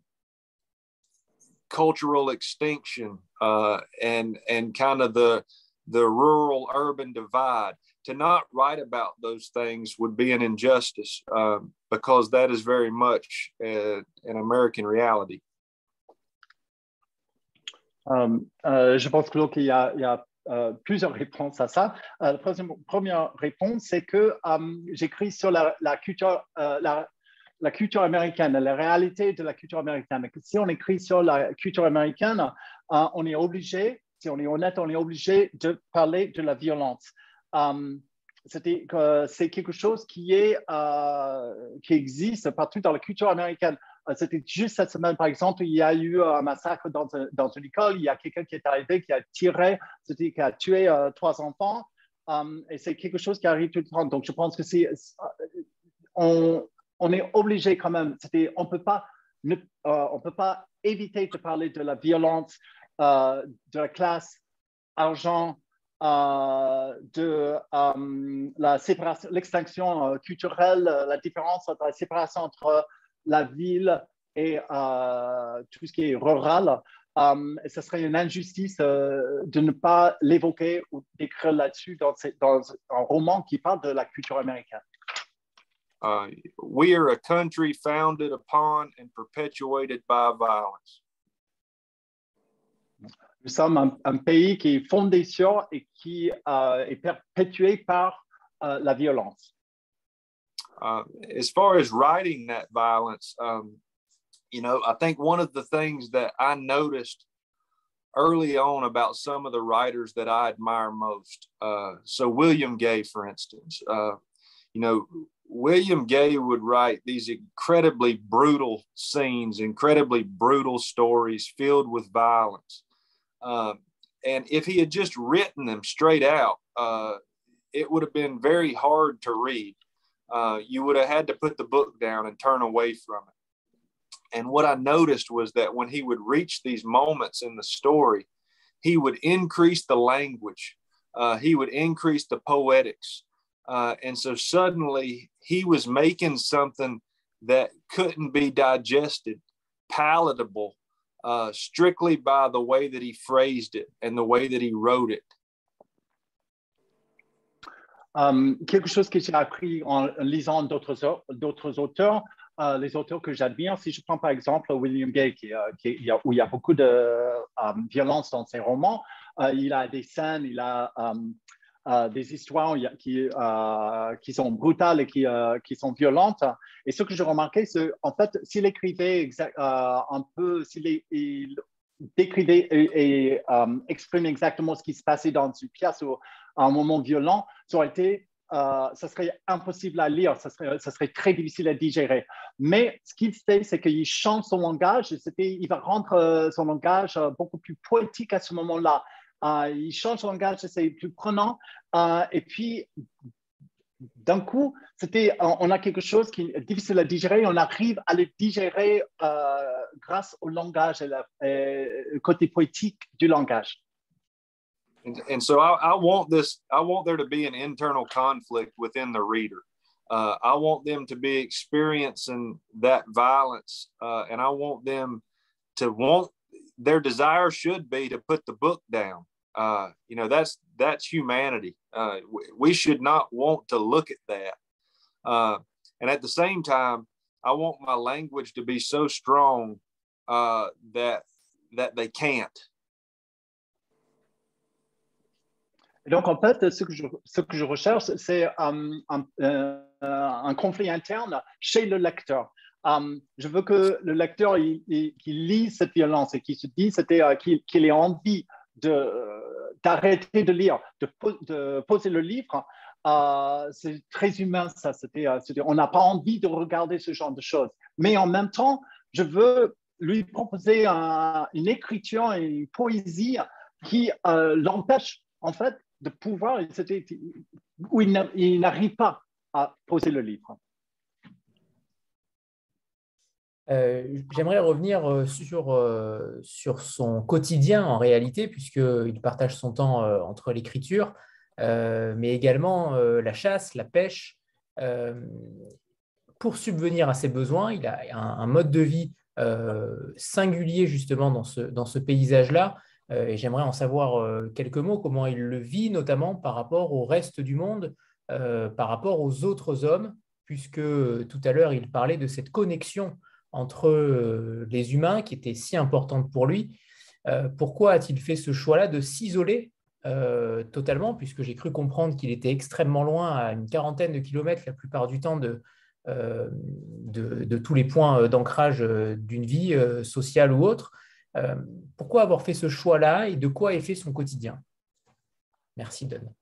cultural extinction uh, and and kind of the the rural urban divide. To not write about those things would be an injustice um, because that is very much uh, an American reality. Um, euh, je pense qu'il y a, euh, plusieurs réponses à ça. Euh, la première réponse, c'est que j'écris sur la, culture, euh, la, culture américaine, la réalité de la culture américaine. Si on écrit sur la culture américaine, euh, on est obligé, si on est honnête, on est obligé de parler de la violence. C'est quelque chose qui, est, euh, qui existe partout dans la culture américaine. Euh, c'était juste cette semaine, par exemple, il y a eu un massacre dans, dans une école. Il y a quelqu'un qui est arrivé, qui a tiré, qui a tué trois enfants. Et c'est quelque chose qui arrive tout le temps. Donc, je pense que c'est, on, on est obligé quand même, on peut pas, ne, euh, on peut pas éviter de parler de la violence, euh, de la classe, argent, euh, de la séparation, l'extinction culturelle, la différence entre la séparation entre la ville et tout ce qui est rural. et ce serait une injustice de ne pas l'évoquer ou d'écrire là-dessus dans, dans, un roman qui parle de la culture américaine. Uh, we are a country founded upon and perpetuated by violence. Nous sommes un, un, pays qui est fondé sur et qui uh, est perpétué par uh, la violence. Uh, as far as writing that violence, um, you know, I think one of the things that I noticed early on about some of the writers that I admire most. Uh, so William Gay, for instance, uh, you know, William Gay would write these incredibly brutal scenes, incredibly brutal stories filled with violence. Um, and if he had just written them straight out, uh, it would have been very hard to read. Uh, you would have had to put the book down and turn away from it. And what I noticed was that when he would reach these moments in the story, he would increase the language, uh, he would increase the poetics. Uh, and so suddenly he was making something that couldn't be digested, palatable, uh, strictly by the way that he phrased it and the way that he wrote it. Um, quelque chose que j'ai appris en lisant d'autres auteurs, euh, les auteurs que j'admire, si je prends par exemple William Gay, euh, où il y a beaucoup de euh, violence dans ses romans, euh, il a des scènes, il a euh, des histoires qui, euh, sont brutales et qui, euh, sont violentes. Et ce que j'ai remarqué, c'est en fait, s'il écrivait un peu, s'il décrivait et, exprimait exactement ce qui se passait dans une pièce un moment violent, ça aurait été ça serait impossible à lire, ça serait, ça serait, très difficile à digérer. Mais ce qu'il fait, c'est qu'il change son langage, il va rendre son langage beaucoup plus poétique à ce moment-là. Euh, il change son langage, c'est plus prenant. Euh, et puis, d'un coup, c'était, on a quelque chose qui est difficile à digérer, on arrive à le digérer euh, grâce au langage et, le côté poétique du langage. And, and so I, I, want this, I want there to be an internal conflict within the reader. Uh, I want them to be experiencing that violence, uh, and I want them to want their desire should be to put the book down. Uh, you know, that's that's humanity. Uh, we should not want to look at that. Uh, and at the same time, I want my language to be so strong uh, that that they can't. Donc, en fait, ce que je, recherche, c'est um, un, euh, un, conflit interne chez le lecteur. Um, je veux que le lecteur il, lise cette violence et qu'il se dise euh, qu'il qu ait envie d'arrêter de, lire, de, poser le livre, euh, c'est très humain ça. Euh, on n'a pas envie de regarder ce genre de choses. Mais en même temps, je veux lui proposer une écriture une poésie qui l'empêche en fait de pouvoir, où il n'arrive pas à poser le livre. Euh, j'aimerais revenir euh, sur, euh, sur son quotidien en réalité, puisqu'il partage son temps entre l'écriture, mais également la chasse, la pêche. pour subvenir à ses besoins, il a un, mode de vie singulier justement dans ce, dans ce paysage-là. Et j'aimerais en savoir quelques mots, comment il le vit, notamment par rapport au reste du monde, par rapport aux autres hommes, puisque tout à l'heure, il parlait de cette connexion entre euh, les humains qui était si importante pour lui. Euh, pourquoi a-t-il fait ce choix-là de s'isoler euh, totalement, puisque j'ai cru comprendre qu'il était extrêmement loin, à une quarantaine de kilomètres la plupart du temps de, tous les points d'ancrage d'une vie sociale ou autre. Pourquoi avoir fait ce choix-là et de quoi est fait son quotidien Merci, Don.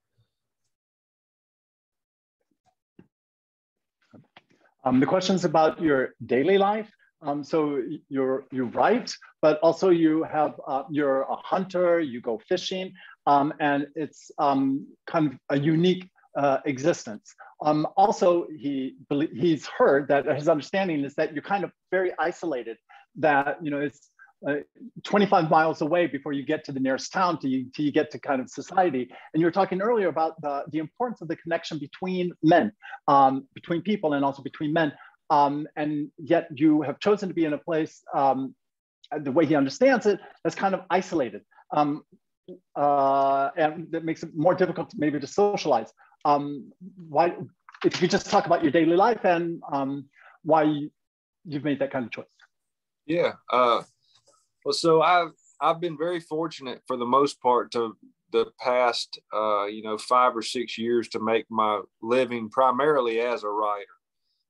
Um, the question's about your daily life. Um, so you're you write, but also you have uh, you're a hunter. You go fishing, um, and it's um, kind of a unique uh, existence. Um, also, he he's heard that his understanding is that you're kind of very isolated. That you know it's uh, 25 miles away before you get to the nearest town till you, till you get to kind of society. And you were talking earlier about the, the importance of the connection between men, um, between people, and also between men. Um, and yet you have chosen to be in a place, um, the way he understands it, that's kind of isolated. Um, uh, and that makes it more difficult maybe to socialize. Um, why, if you could just talk about your daily life and um, why you've made that kind of choice. Yeah. Uh, well, so I've, I've been very fortunate for the most part to the past, uh, you know, five or six years to make my living primarily as a writer.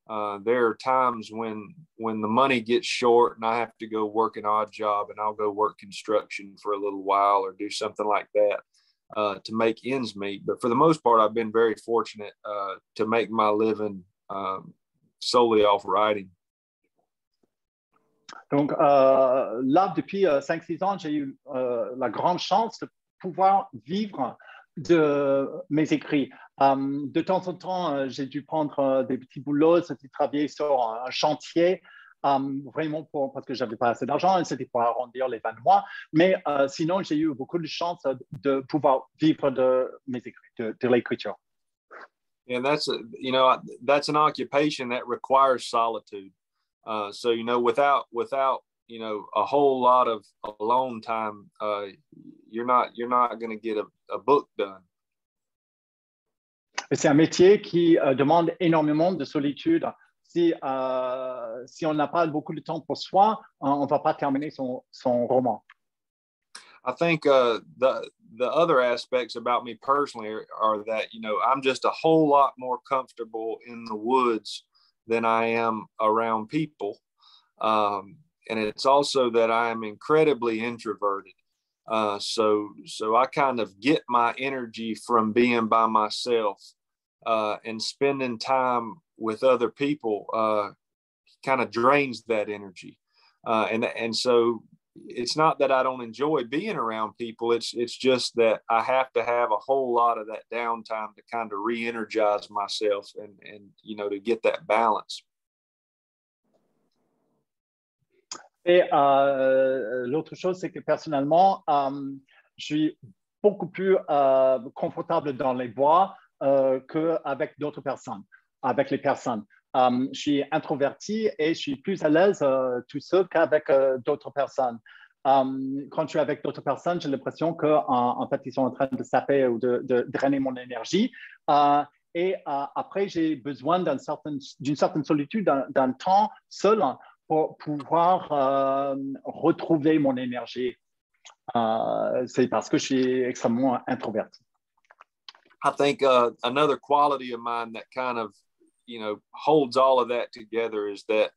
Uh, there are times when when the money gets short and I have to go work an odd job and I'll go work construction for a little while or do something like that uh, to make ends meet. But for the most part, I've been very fortunate uh, to make my living um, solely off writing. Donc euh, là, depuis 5-6 ans, j'ai eu la grande chance de pouvoir vivre de mes écrits. de temps en temps, j'ai dû prendre des petits boulots, c'était travailler sur un chantier, vraiment parce que j'avais pas assez d'argent, c'était pour arrondir les fins mois. Mais sinon, j'ai eu beaucoup de chance de pouvoir vivre de mes écrits, de, de l'écriture. And that's you know that's an occupation that requires solitude. Uh, so you know without without you know a whole lot of alone time, uh, you're not you're not going to get a, a book done. C'est un métier qui euh, demande énormément de solitude. Si, euh, si on n'a pas beaucoup de temps pour soi, on ne va pas terminer son, son roman. I think uh, the the other aspects about me personally are, are, that you know I'm just a whole lot more comfortable in the woods than I am around people, um, and it's also that I am incredibly introverted. Uh, so so I kind of get my energy from being by myself uh, and spending time with other people. Uh, kind of drains that energy, uh, and and so it's not that I don't enjoy being around people. It's it's just that I have to have a whole lot of that downtime to kind of re-energize myself and and you know to get that balance. Et euh, euh, l'autre chose, c'est que personnellement, euh, je suis beaucoup plus euh, confortable dans les bois euh, qu'avec d'autres personnes, avec les personnes. Um, je suis introverti et je suis plus à l'aise uh, tout seul qu'avec uh, d'autres personnes. Um, quand je suis avec d'autres personnes, j'ai l'impression qu'en en fait, ils sont en train de saper ou de, drainer mon énergie. Uh, et après, j'ai besoin d'une certaine, solitude, d'un temps seul pour pouvoir retrouver mon énergie. C'est parce que je suis extrêmement introverti. I think uh, another quality of mine that kind of you know holds all of that together is that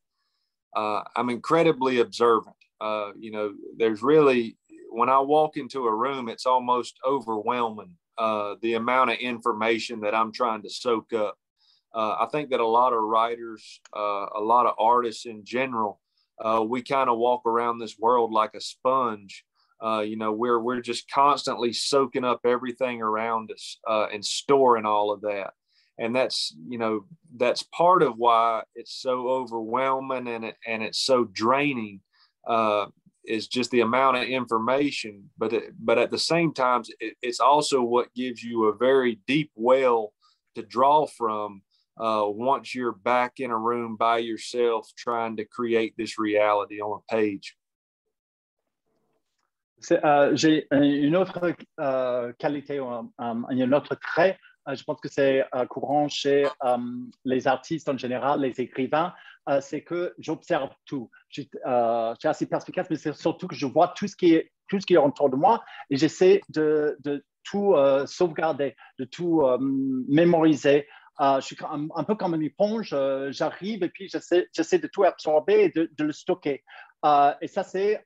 uh, I'm incredibly observant. Uh, you know, there's really when I walk into a room, it's almost overwhelming uh, the amount of information that I'm trying to soak up. Uh, I think that a lot of writers, uh, a lot of artists in general, uh, we kind of walk around this world like a sponge. you know, we're we're just constantly soaking up everything around us and storing all of that and that's you know that's part of why it's so overwhelming and it, and it's so draining uh, is just the amount of information. But it, but at the same time it, it's also what gives you a very deep well to draw from uh, once you're back in a room by yourself trying to create this reality on a page. Euh, j'ai une autre euh, qualité, un, autre trait je pense que c'est euh, courant chez euh, les artistes en général, les écrivains, c'est que j'observe tout. Je, suis assez perspicace, mais c'est surtout que je vois tout ce qui est, tout ce qui est autour de moi et j'essaie de, tout sauvegarder, de tout mémoriser. je suis un, peu comme une éponge, j'arrive et puis j'essaie de tout absorber et de le stocker. et ça, c'est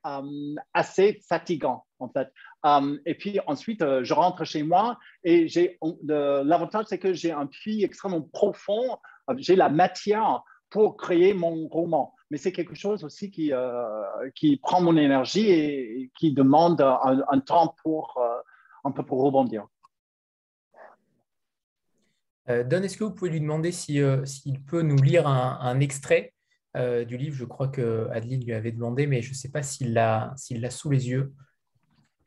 assez fatigant, en fait. Um, et puis ensuite, euh, je rentre chez moi et j'ai l'avantage, c'est que j'ai un puits extrêmement profond. Euh, j'ai la matière pour créer mon roman. Mais c'est quelque chose aussi qui, euh, qui prend mon énergie et, qui demande un, temps pour un peu pour rebondir. Don, est-ce que vous pouvez lui demander s'il peut nous lire un, extrait du livre? Je crois que Adeline lui avait demandé, mais je ne sais pas s'il l'a sous les yeux.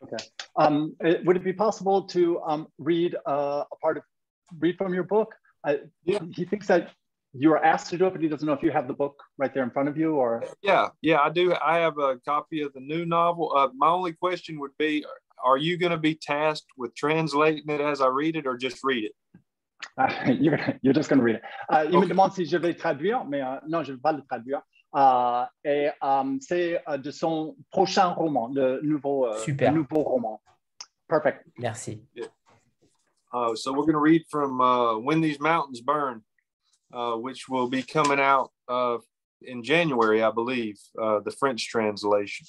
Okay. Um, uh, would it be possible to um, read uh, a part of read from your book? Uh, yeah. He thinks that you were asked to do it, but he doesn't know if you have the book right there in front of you or. Yeah, yeah, I do. I have a copy of the new novel. Uh, my only question would be: Are you going to be tasked with translating it as I read it, or just read it? Uh, you're, you're just going to read it. Uh, il okay. me demande si je vais traduire, mais uh, non, je ne vais pas le traduire. Uh, et um, c'est uh, de son prochain roman, le nouveau, uh, Super. Le nouveau roman. Perfect. Merci. Yeah. Uh, so we're going to read from uh, When These Mountains Burn, uh, which will be coming out uh, in January, I believe, uh, the French translation.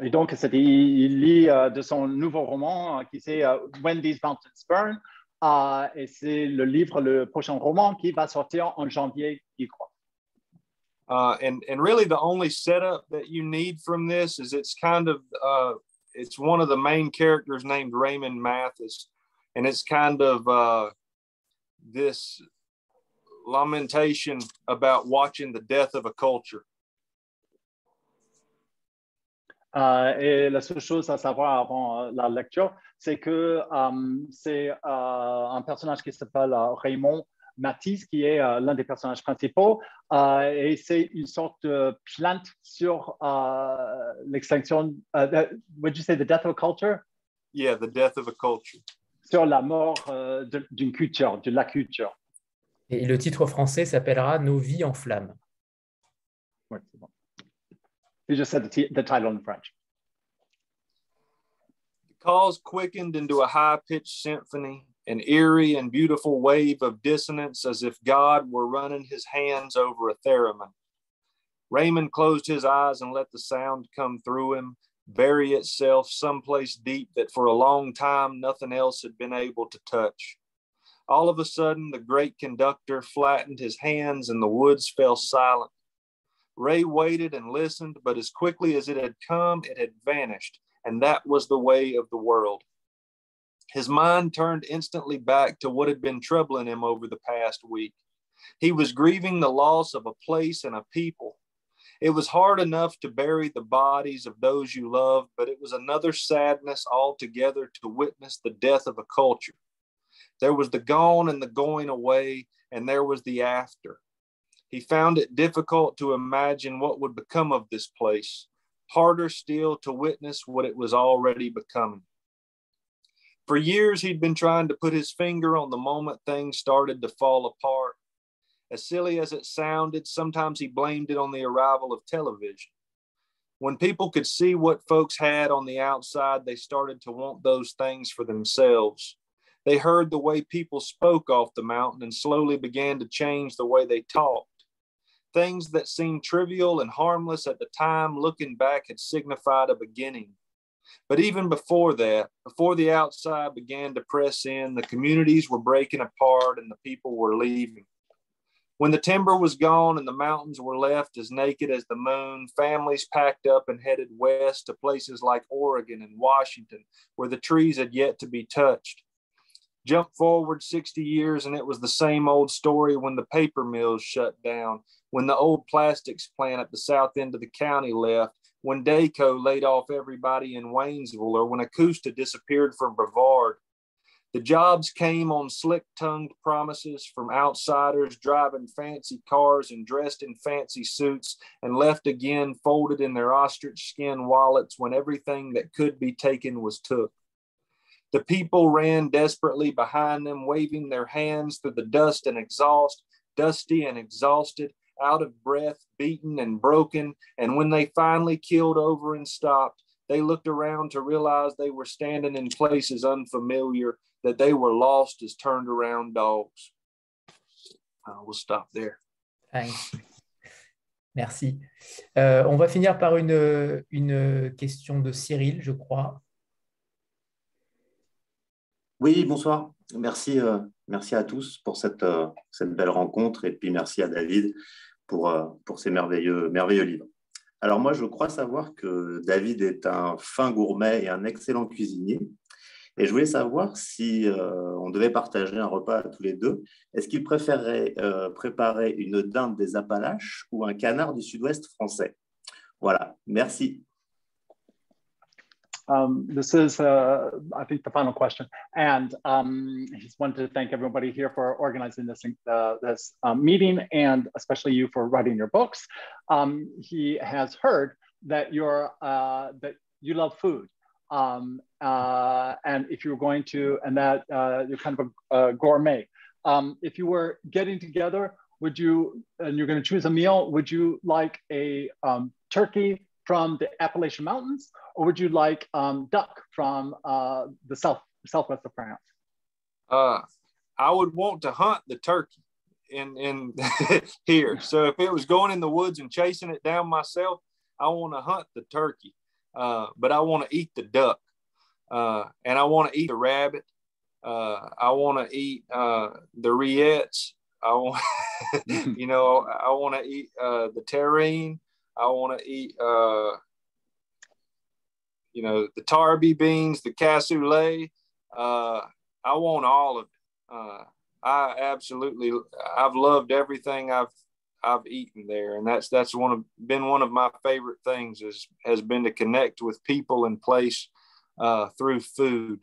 Et donc, il lit uh, de son nouveau roman qui c'est When These Mountains Burn, Uh, et c'est le livre, le prochain roman qui va sortir en janvier, je crois. Uh, and and really the only setup that you need from this is it's kind of uh, it's one of the main characters named Raymond Mathis, and it's kind of uh, this lamentation about watching the death of a culture. Euh, et la seule chose à savoir avant la lecture, c'est que euh, c'est euh, un personnage qui s'appelle euh, Raymond Matisse, qui est euh, l'un des personnages principaux, et c'est une sorte de plainte sur l'extinction, would you say the death of a culture? Yeah, the death of a culture. Sur la mort d'une culture, de la culture. Et le titre français s'appellera Nos vies en flammes. Ouais, c'est bon. You just said the, the title in French. The calls quickened into a high pitched symphony, an eerie and beautiful wave of dissonance as if God were running his hands over a theremin. Raymond closed his eyes and let the sound come through him, bury itself someplace deep that for a long time nothing else had been able to touch. All of a sudden, the great conductor flattened his hands and the woods fell silent. Ray waited and listened, but as quickly as it had come, it had vanished, and that was the way of the world. His mind turned instantly back to what had been troubling him over the past week. He was grieving the loss of a place and a people. It was hard enough to bury the bodies of those you loved, but it was another sadness altogether to witness the death of a culture. There was the gone and the going away, and there was the after. He found it difficult to imagine what would become of this place, harder still to witness what it was already becoming. For years, he'd been trying to put his finger on the moment things started to fall apart. As silly as it sounded, sometimes he blamed it on the arrival of television. When people could see what folks had on the outside, they started to want those things for themselves. They heard the way people spoke off the mountain and slowly began to change the way they talked. Things that seemed trivial and harmless at the time, looking back, had signified a beginning. But even before that, before the outside began to press in, the communities were breaking apart and the people were leaving. When the timber was gone and the mountains were left as naked as the moon, families packed up and headed west to places like Oregon and Washington, where the trees had yet to be touched. Jump forward 60 years, and it was the same old story when the paper mills shut down, when the old plastics plant at the south end of the county left, when Dayco laid off everybody in Waynesville, or when Acosta disappeared from Brevard. The jobs came on slick tongued promises from outsiders driving fancy cars and dressed in fancy suits and left again folded in their ostrich skin wallets when everything that could be taken was took. The people ran desperately behind them, waving their hands through the dust and exhaust, dusty and exhausted, out of breath, beaten and broken. And when they finally keeled over and stopped, they looked around to realize they were standing in places unfamiliar, that they were lost as turned around dogs. Uh, we'll stop there. Thanks. Merci. Euh, on va finir par une, une question de Cyril, je crois. Oui, bonsoir. Merci, euh, merci à tous pour cette, euh, cette belle rencontre et puis merci à David pour, euh, pour ces merveilleux, merveilleux livres. Alors moi, je crois savoir que David est un fin gourmet et un excellent cuisinier. Et je voulais savoir si euh, on devait partager un repas tous les deux. Est-ce qu'il préférerait euh, préparer une dinde des Appalaches ou un canard du sud-ouest français? Voilà, merci. Um, this is, uh, I think, the final question. And um, he just wanted to thank everybody here for organizing this, uh, this um, meeting and especially you for writing your books. Um, he has heard that you're, uh, that you love food. Um, uh, and if you were going to, and that uh, you're kind of a, a gourmet. Um, if you were getting together, would you, and you're going to choose a meal, would you like a turkey from the Appalachian Mountains or would you like um, duck from uh, the south southwest of France? Uh, I would want to hunt the turkey in in here. So if it was going in the woods and chasing it down myself, I want to hunt the turkey, uh, but I want to eat the duck, uh, and I want to eat the rabbit, Uh, I want to eat uh, the rillettes. I want, you know, I want to eat uh, the terrine. I want to eat, uh, you know, the tarby beans, the cassoulet. Uh, I want all of it. Uh, I absolutely, I've loved everything I've I've eaten there, and that's that's one of been one of my favorite things is has been to connect with people and place uh, through food.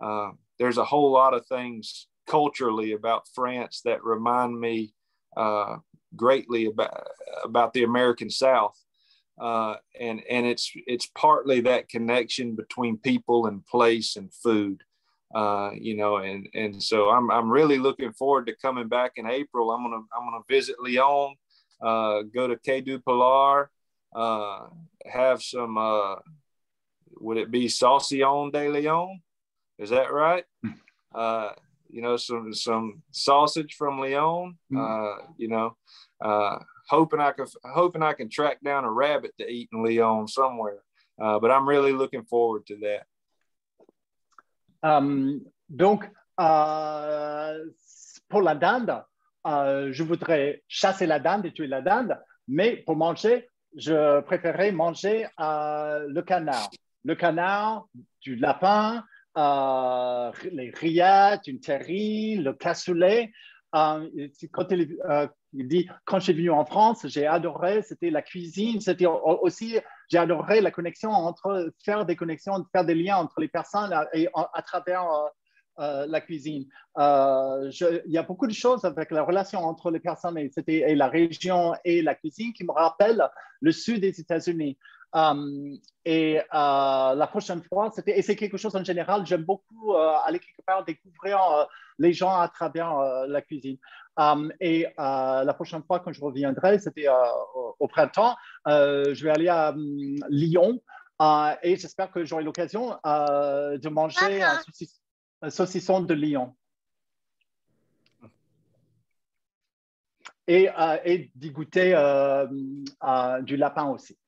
Uh, there's a whole lot of things culturally about France that remind me uh, greatly about about the American South, uh, and and it's it's partly that connection between people and place and food. Uh, you know, and and so I'm I'm really looking forward to coming back in April. I'm gonna I'm gonna visit Lyon, uh, go to Quai du Polar, uh, have some. Uh, would it be Saucillon de Lyon? Is that right? You know, some some sausage from Lyon. Hmm. Uh, you know, uh, hoping I can hoping I can track down a rabbit to eat in Lyon somewhere. Uh, but I'm really looking forward to that. Euh, donc, euh, pour la dinde, euh, je voudrais chasser la dinde et tuer la dinde, mais pour manger, je préférerais manger le canard. Le canard, du lapin, les rillettes, une terrine, le cassoulet. quand il, il, dit, quand je venu en France, j'ai adoré, c'était la cuisine, c'était aussi j'ai adoré la connexion entre, faire des connexions, faire des liens entre les personnes et à, travers euh, euh, la cuisine. Euh, il y a beaucoup de choses avec la relation entre les personnes et la région et la cuisine qui me rappellent le sud des États-Unis. Et la prochaine fois, c'était, et c'est quelque chose en général, j'aime beaucoup aller quelque part découvrir les gens à travers la cuisine. Um, et la prochaine fois, quand je reviendrai, c'était au, printemps, je vais aller à um, Lyon et j'espère que j'aurai l'occasion de manger un, saucisson de Lyon. Et, et d'y goûter du lapin aussi.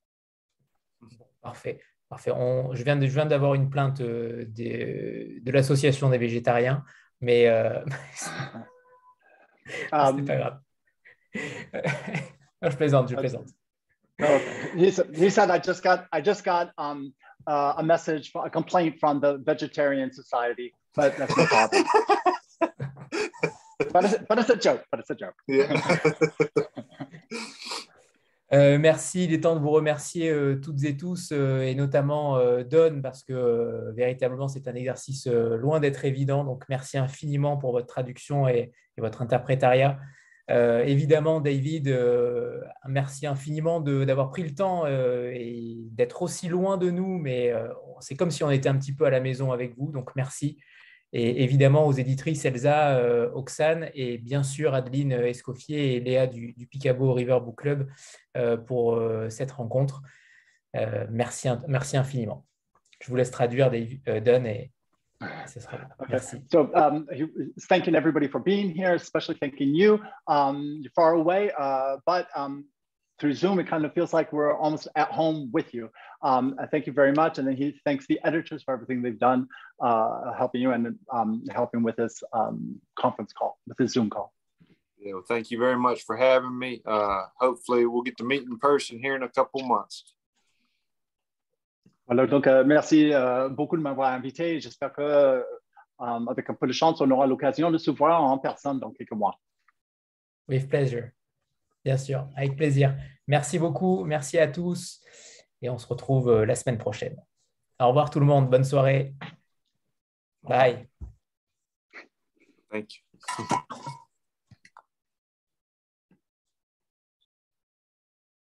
Parfait. Parfait. je viens, de, d'avoir une plainte euh, de l'association des végétariens, mais euh, Um, C'est pas grave. je plaisante, je plaisante. he, said, I just got, I just got um, uh, a message, a complaint from the Vegetarian Society, but that's no problem. but, it's, but it's a joke, but it's a joke. Yeah. Euh, merci, il est temps de vous remercier euh, toutes et tous, euh, et notamment Don, parce que véritablement c'est un exercice loin d'être évident. Donc merci infiniment pour votre traduction et, votre interprétariat. évidemment, David, merci infiniment d'avoir pris le temps et d'être aussi loin de nous, mais c'est comme si on était un petit peu à la maison avec vous. Donc merci et évidemment aux éditrices Elsa euh, Oxane et bien sûr Adeline Escoffier et Léa du, Picabo River Book Club euh, pour euh, cette rencontre. merci, merci infiniment. Je vous laisse traduire Don et ce sera Merci. So, um, thanking everybody for being here, especially thanking you. Um, you're far away, uh, but um, through Zoom, it kind of feels like we're almost at home with you. Um, thank you very much. And then he thanks the editors for everything they've done, uh, helping you and um, helping with this um, conference call, with this Zoom call. Yeah, well, thank you very much for having me. Uh, hopefully, we'll get to meet in person here in a couple months. Voilà, donc euh, merci euh, beaucoup de m'avoir invité. J'espère que, euh, avec un peu de chance, on aura l'occasion de se voir en personne dans quelques mois. With pleasure. Bien sûr, avec plaisir. Merci beaucoup, merci à tous et on se retrouve euh, la semaine prochaine. Au revoir tout le monde, bonne soirée. Bye.